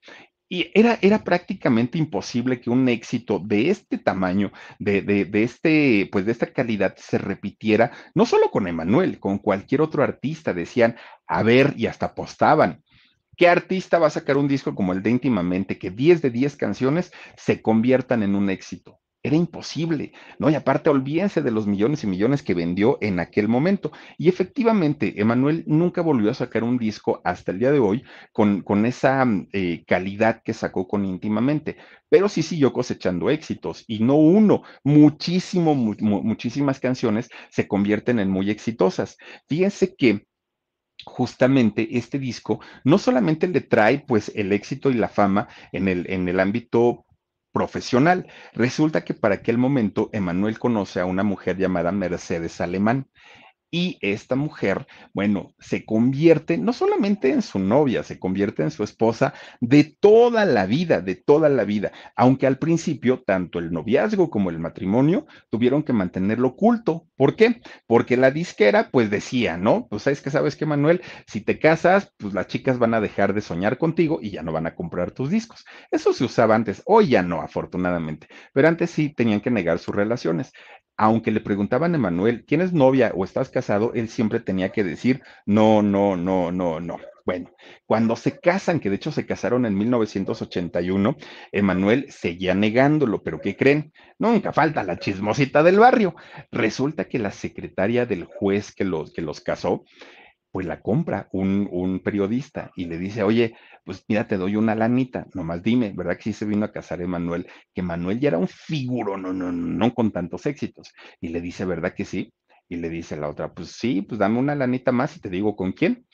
S1: Y era, era prácticamente imposible que un éxito de este tamaño, de, de, de, este, pues de esta calidad, se repitiera, no solo con Emanuel, con cualquier otro artista. Decían, a ver, y hasta apostaban. ¿Qué artista va a sacar un disco como el de íntimamente, que 10 de 10 canciones se conviertan en un éxito? Era imposible, ¿no? Y aparte, olvídense de los millones y millones que vendió en aquel momento. Y efectivamente, Emanuel nunca volvió a sacar un disco hasta el día de hoy con, con esa eh, calidad que sacó con íntimamente, pero sí siguió cosechando éxitos y no uno, muchísimo, mu muchísimas canciones se convierten en muy exitosas. Fíjense que justamente este disco no solamente le trae pues el éxito y la fama en el, en el ámbito profesional. Resulta que para aquel momento Emanuel conoce a una mujer llamada Mercedes Alemán. Y esta mujer, bueno, se convierte no solamente en su novia, se convierte en su esposa de toda la vida, de toda la vida, aunque al principio tanto el noviazgo como el matrimonio tuvieron que mantenerlo oculto. ¿Por qué? Porque la disquera pues decía, ¿no? Pues sabes que sabes que Manuel, si te casas, pues las chicas van a dejar de soñar contigo y ya no van a comprar tus discos. Eso se usaba antes, hoy ya no, afortunadamente, pero antes sí tenían que negar sus relaciones aunque le preguntaban a Manuel, ¿tienes novia o estás casado? Él siempre tenía que decir, no, no, no, no, no. Bueno, cuando se casan, que de hecho se casaron en 1981, Emanuel seguía negándolo, pero ¿qué creen? Nunca falta la chismosita del barrio. Resulta que la secretaria del juez que los, que los casó, pues la compra un, un periodista y le dice, oye, pues mira, te doy una lanita, nomás dime, ¿verdad que sí se vino a casar Emanuel? Que Manuel ya era un figuro, no, no, no, no con tantos éxitos. Y le dice, ¿verdad que sí? Y le dice la otra, pues sí, pues dame una lanita más y te digo con quién.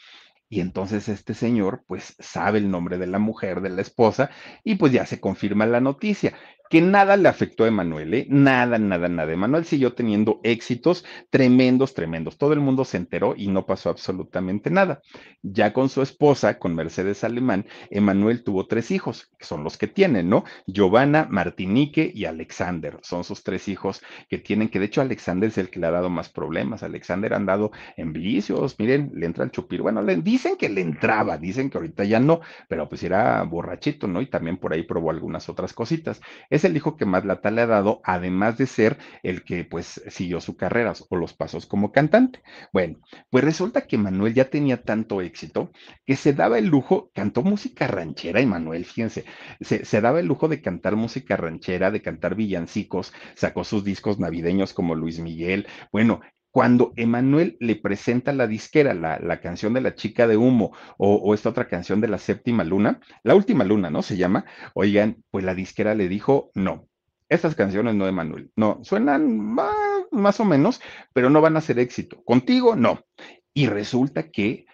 S1: Y entonces este señor, pues sabe el nombre de la mujer, de la esposa, y pues ya se confirma la noticia que nada le afectó a Emanuel, ¿eh? nada, nada, nada. Emanuel siguió teniendo éxitos tremendos, tremendos. Todo el mundo se enteró y no pasó absolutamente nada. Ya con su esposa, con Mercedes Alemán, Emanuel tuvo tres hijos, que son los que tienen, ¿no? Giovanna, Martinique y Alexander. Son sus tres hijos que tienen, que de hecho Alexander es el que le ha dado más problemas. Alexander ha andado en vicios, miren, le entra el chupir. Bueno, le dicen que le entraba, dicen que ahorita ya no, pero pues era borrachito, ¿no? Y también por ahí probó algunas otras cositas. Es el hijo que más lata le ha dado, además de ser el que pues siguió su carrera o los pasos como cantante. Bueno, pues resulta que Manuel ya tenía tanto éxito que se daba el lujo, cantó música ranchera y Manuel, fíjense, se, se daba el lujo de cantar música ranchera, de cantar villancicos, sacó sus discos navideños como Luis Miguel, bueno, cuando Emanuel le presenta la disquera, la, la, canción de la chica de humo o, esta otra canción de la séptima luna, la última luna, ¿no? Se llama, oigan, pues la disquera le dijo, no, estas canciones no de Manuel, no, suenan más, más o menos, pero no van a ser éxito. Contigo, no. Y resulta que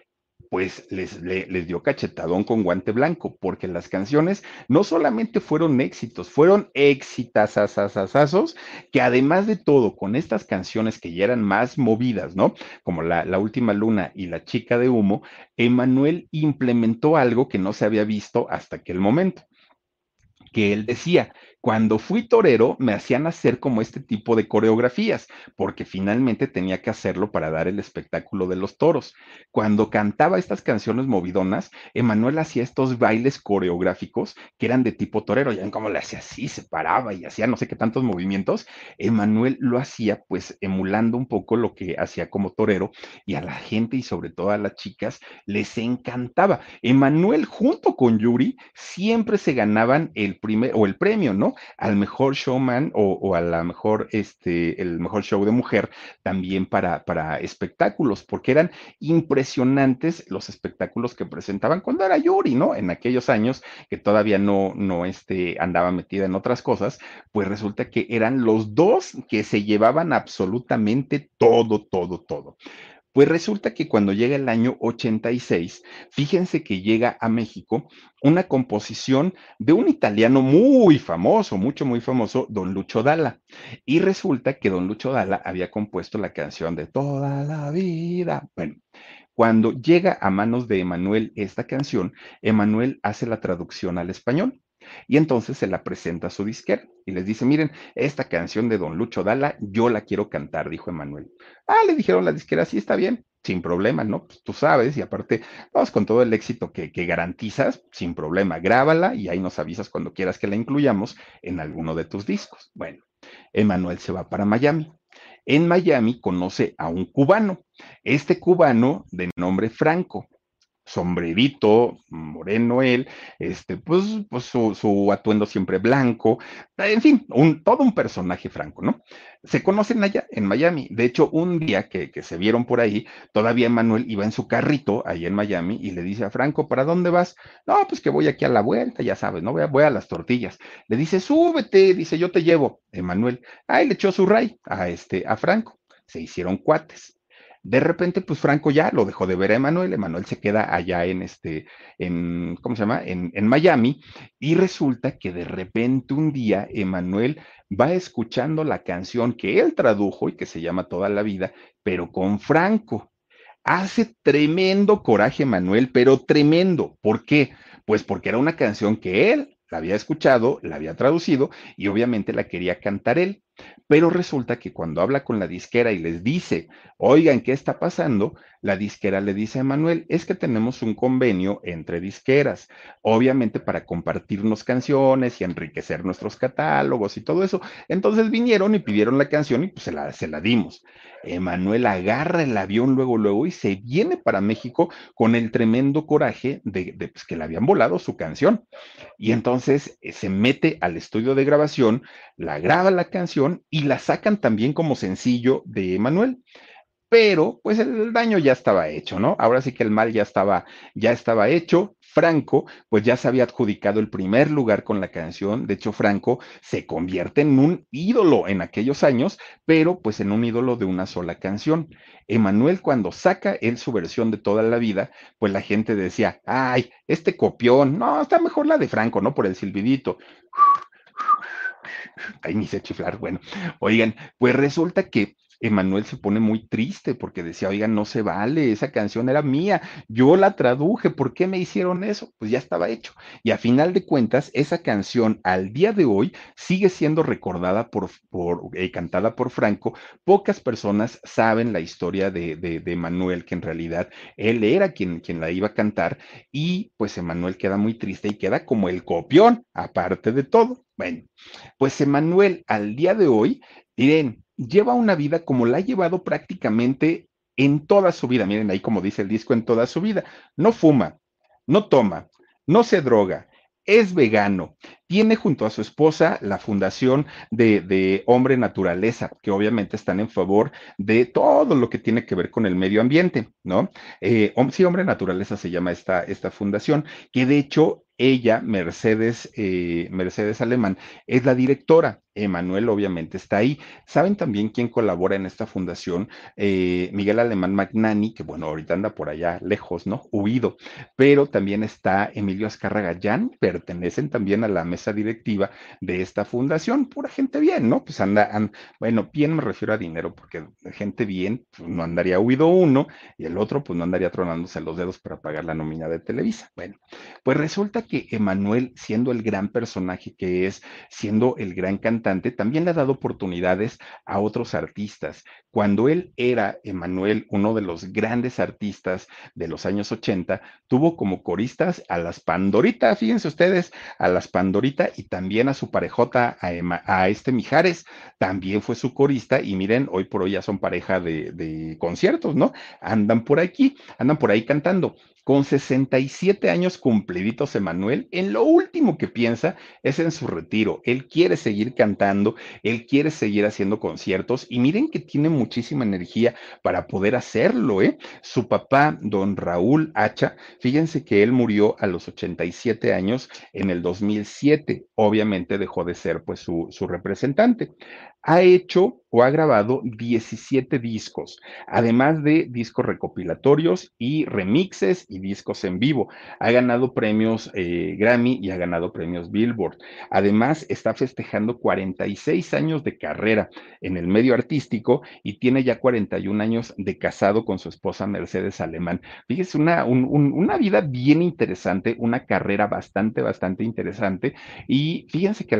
S1: pues les, les, dio cachetadón con guante blanco, porque las canciones no solamente fueron éxitos, fueron éxitasasasazos, que además de todo, con estas canciones que ya eran más movidas, ¿no? Como la, la última luna y la chica de humo, Emanuel implementó algo que no se había visto hasta aquel momento, que él decía, cuando fui torero, me hacían hacer como este tipo de coreografías, porque finalmente tenía que hacerlo para dar el espectáculo de los toros. Cuando cantaba estas canciones movidonas, Emanuel hacía estos bailes coreográficos que eran de tipo torero. Ya ven cómo le hacía así, se paraba y hacía no sé qué tantos movimientos. Emanuel lo hacía pues emulando un poco lo que hacía como torero y a la gente y sobre todo a las chicas les encantaba. Emanuel junto con Yuri siempre se ganaban el primer o el premio, ¿no? Al mejor showman o, o, a la mejor, este, el mejor show de mujer también para, para espectáculos, porque eran impresionantes los espectáculos que presentaban cuando era Yuri, ¿no? En aquellos años que todavía no, no, este, andaba metida en otras cosas, pues resulta que eran los dos que se llevaban absolutamente todo, todo, todo. Pues resulta que cuando llega el año 86, fíjense que llega a México una composición de un italiano muy famoso, mucho, muy famoso, don Lucho Dalla. Y resulta que don Lucho Dalla había compuesto la canción de Toda la vida. Bueno, cuando llega a manos de Emanuel esta canción, Emanuel hace la traducción al español. Y entonces se la presenta a su disquera y les dice, miren, esta canción de Don Lucho Dala, yo la quiero cantar, dijo Emanuel. Ah, le dijeron la disquera, sí, está bien, sin problema, ¿no? Pues tú sabes, y aparte, vamos con todo el éxito que, que garantizas, sin problema, grábala y ahí nos avisas cuando quieras que la incluyamos en alguno de tus discos. Bueno, Emanuel se va para Miami. En Miami conoce a un cubano, este cubano de nombre Franco sombrerito, moreno él, este, pues, pues su, atuendo siempre blanco, en fin, un, todo un personaje franco, ¿no? Se conocen allá en Miami. De hecho, un día que, se vieron por ahí, todavía Manuel iba en su carrito ahí en Miami y le dice a Franco, ¿para dónde vas? No, pues que voy aquí a la vuelta, ya sabes, ¿no? Voy a, voy a las tortillas. Le dice, súbete, dice, yo te llevo. Emanuel, ahí le echó su ray a este, a Franco. Se hicieron cuates. De repente, pues Franco ya lo dejó de ver a Emanuel, Emanuel se queda allá en este, en, ¿cómo se llama? En, Miami, y resulta que de repente un día Emanuel va escuchando la canción que él tradujo y que se llama Toda la vida, pero con Franco. Hace tremendo coraje Emanuel, pero tremendo. ¿Por qué? Pues porque era una canción que él la había escuchado, la había traducido y obviamente la quería cantar él. Pero resulta que cuando habla con la disquera y les dice, oigan, ¿qué está pasando? La disquera le dice a Manuel, es que tenemos un convenio entre disqueras, obviamente para compartirnos canciones y enriquecer nuestros catálogos y todo eso. Entonces vinieron y pidieron la canción y pues se la, se la dimos. Emanuel agarra el avión luego, luego y se viene para México con el tremendo coraje de, pues, que le habían volado su canción. Y entonces eh, se mete al estudio de grabación, la graba la canción y la sacan también como sencillo de Emanuel pero pues el daño ya estaba hecho, ¿no? Ahora sí que el mal ya estaba, ya estaba hecho. Franco, pues ya se había adjudicado el primer lugar con la canción. De hecho, Franco se convierte en un ídolo en aquellos años, pero pues en un ídolo de una sola canción. Emanuel, cuando saca él su versión de toda la vida, pues la gente decía, ay, este copión, no, está mejor la de Franco, ¿no? Por el silbidito. (laughs) Ahí ni sé chiflar. Bueno, oigan, pues resulta que Emanuel se pone muy triste porque decía, oigan, no se vale, esa canción era mía, yo la traduje, ¿por qué me hicieron eso? Pues ya estaba hecho. Y a final de cuentas, esa canción al día de hoy sigue siendo recordada por, por eh, cantada por Franco. Pocas personas saben la historia de, de, de Emanuel, que en realidad él era quien, quien la iba a cantar, y pues Emanuel queda muy triste y queda como el copión, aparte de todo. Bueno, pues Emanuel al día de hoy, miren, lleva una vida como la ha llevado prácticamente en toda su vida. Miren ahí como dice el disco, en toda su vida. No fuma, no toma, no se droga, es vegano. Tiene junto a su esposa la fundación de, Hombre Naturaleza, que obviamente están en favor de todo lo que tiene que ver con el medio ambiente, ¿no? Eh, sí, Hombre Naturaleza se llama esta, esta fundación, que de hecho ella, Mercedes, eh, Mercedes Alemán, es la directora. Emanuel obviamente está ahí. ¿Saben también quién colabora en esta fundación? Eh, Miguel Alemán Magnani, que bueno, ahorita anda por allá lejos, ¿no? Huido. Pero también está Emilio Azcarra Gallán, pertenecen también a la mesa directiva de esta fundación. Pura gente bien, ¿no? Pues anda, bueno, bien me refiero a dinero, porque gente bien pues, no andaría huido uno y el otro pues no andaría tronándose los dedos para pagar la nómina de Televisa. Bueno, pues resulta que Emanuel, siendo el gran personaje que es, siendo el gran cantante, también le ha dado oportunidades a otros artistas. Cuando él era, Emanuel, uno de los grandes artistas de los años 80, tuvo como coristas a las Pandorita, fíjense ustedes, a las Pandorita y también a su parejota, a, este Mijares, también fue su corista y miren, hoy por hoy ya son pareja de, de conciertos, ¿no? Andan por aquí, andan por ahí cantando. Con 67 años cumpliditos, Emanuel, en lo último que piensa es en su retiro. Él quiere seguir cantando, él quiere seguir haciendo conciertos y miren que tiene muchísima energía para poder hacerlo, ¿eh? Su papá, don Raúl Hacha, fíjense que él murió a los 87 años en el 2007. Obviamente dejó de ser pues su, su representante. Ha hecho o ha grabado 17 discos, además de discos recopilatorios y remixes y discos en vivo. Ha ganado premios eh, Grammy y ha ganado premios Billboard. Además, está festejando 46 años de carrera en el medio artístico y tiene ya 41 años de casado con su esposa Mercedes Alemán. Fíjese, una, una vida bien interesante, una carrera bastante, bastante interesante. Y fíjense que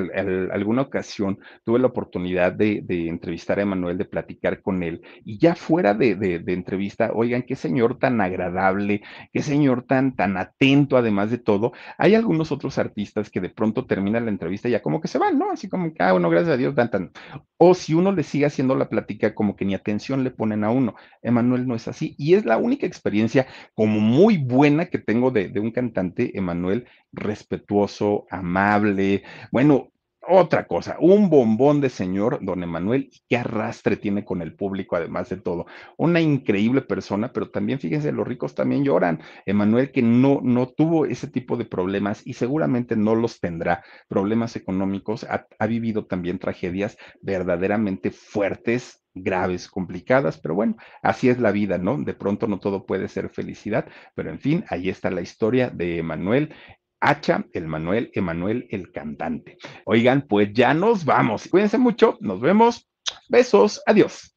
S1: alguna ocasión tuve la oportunidad de, entrevistar a Emanuel, de platicar con él, y ya fuera de, de, entrevista, oigan, qué señor tan agradable, qué señor tan, tan atento, además de todo. Hay algunos otros artistas que de pronto terminan la entrevista y ya como que se van, ¿no? Así como que, ah, bueno, gracias a Dios, tan, tan. O si uno le sigue haciendo la plática, como que ni atención le ponen a uno. Emanuel no es así, y es la única experiencia como muy buena que tengo de, de un cantante, Emanuel, respetuoso, amable, bueno, otra cosa, un bombón de señor, don Emanuel, qué arrastre tiene con el público, además de todo. Una increíble persona, pero también fíjense, los ricos también lloran. Emanuel que no, no tuvo ese tipo de problemas y seguramente no los tendrá, problemas económicos, ha, ha vivido también tragedias verdaderamente fuertes, graves, complicadas, pero bueno, así es la vida, ¿no? De pronto no todo puede ser felicidad, pero en fin, ahí está la historia de Emanuel, Hacha, el Manuel, Emanuel, el cantante. Oigan, pues ya nos vamos. Cuídense mucho, nos vemos. Besos, adiós.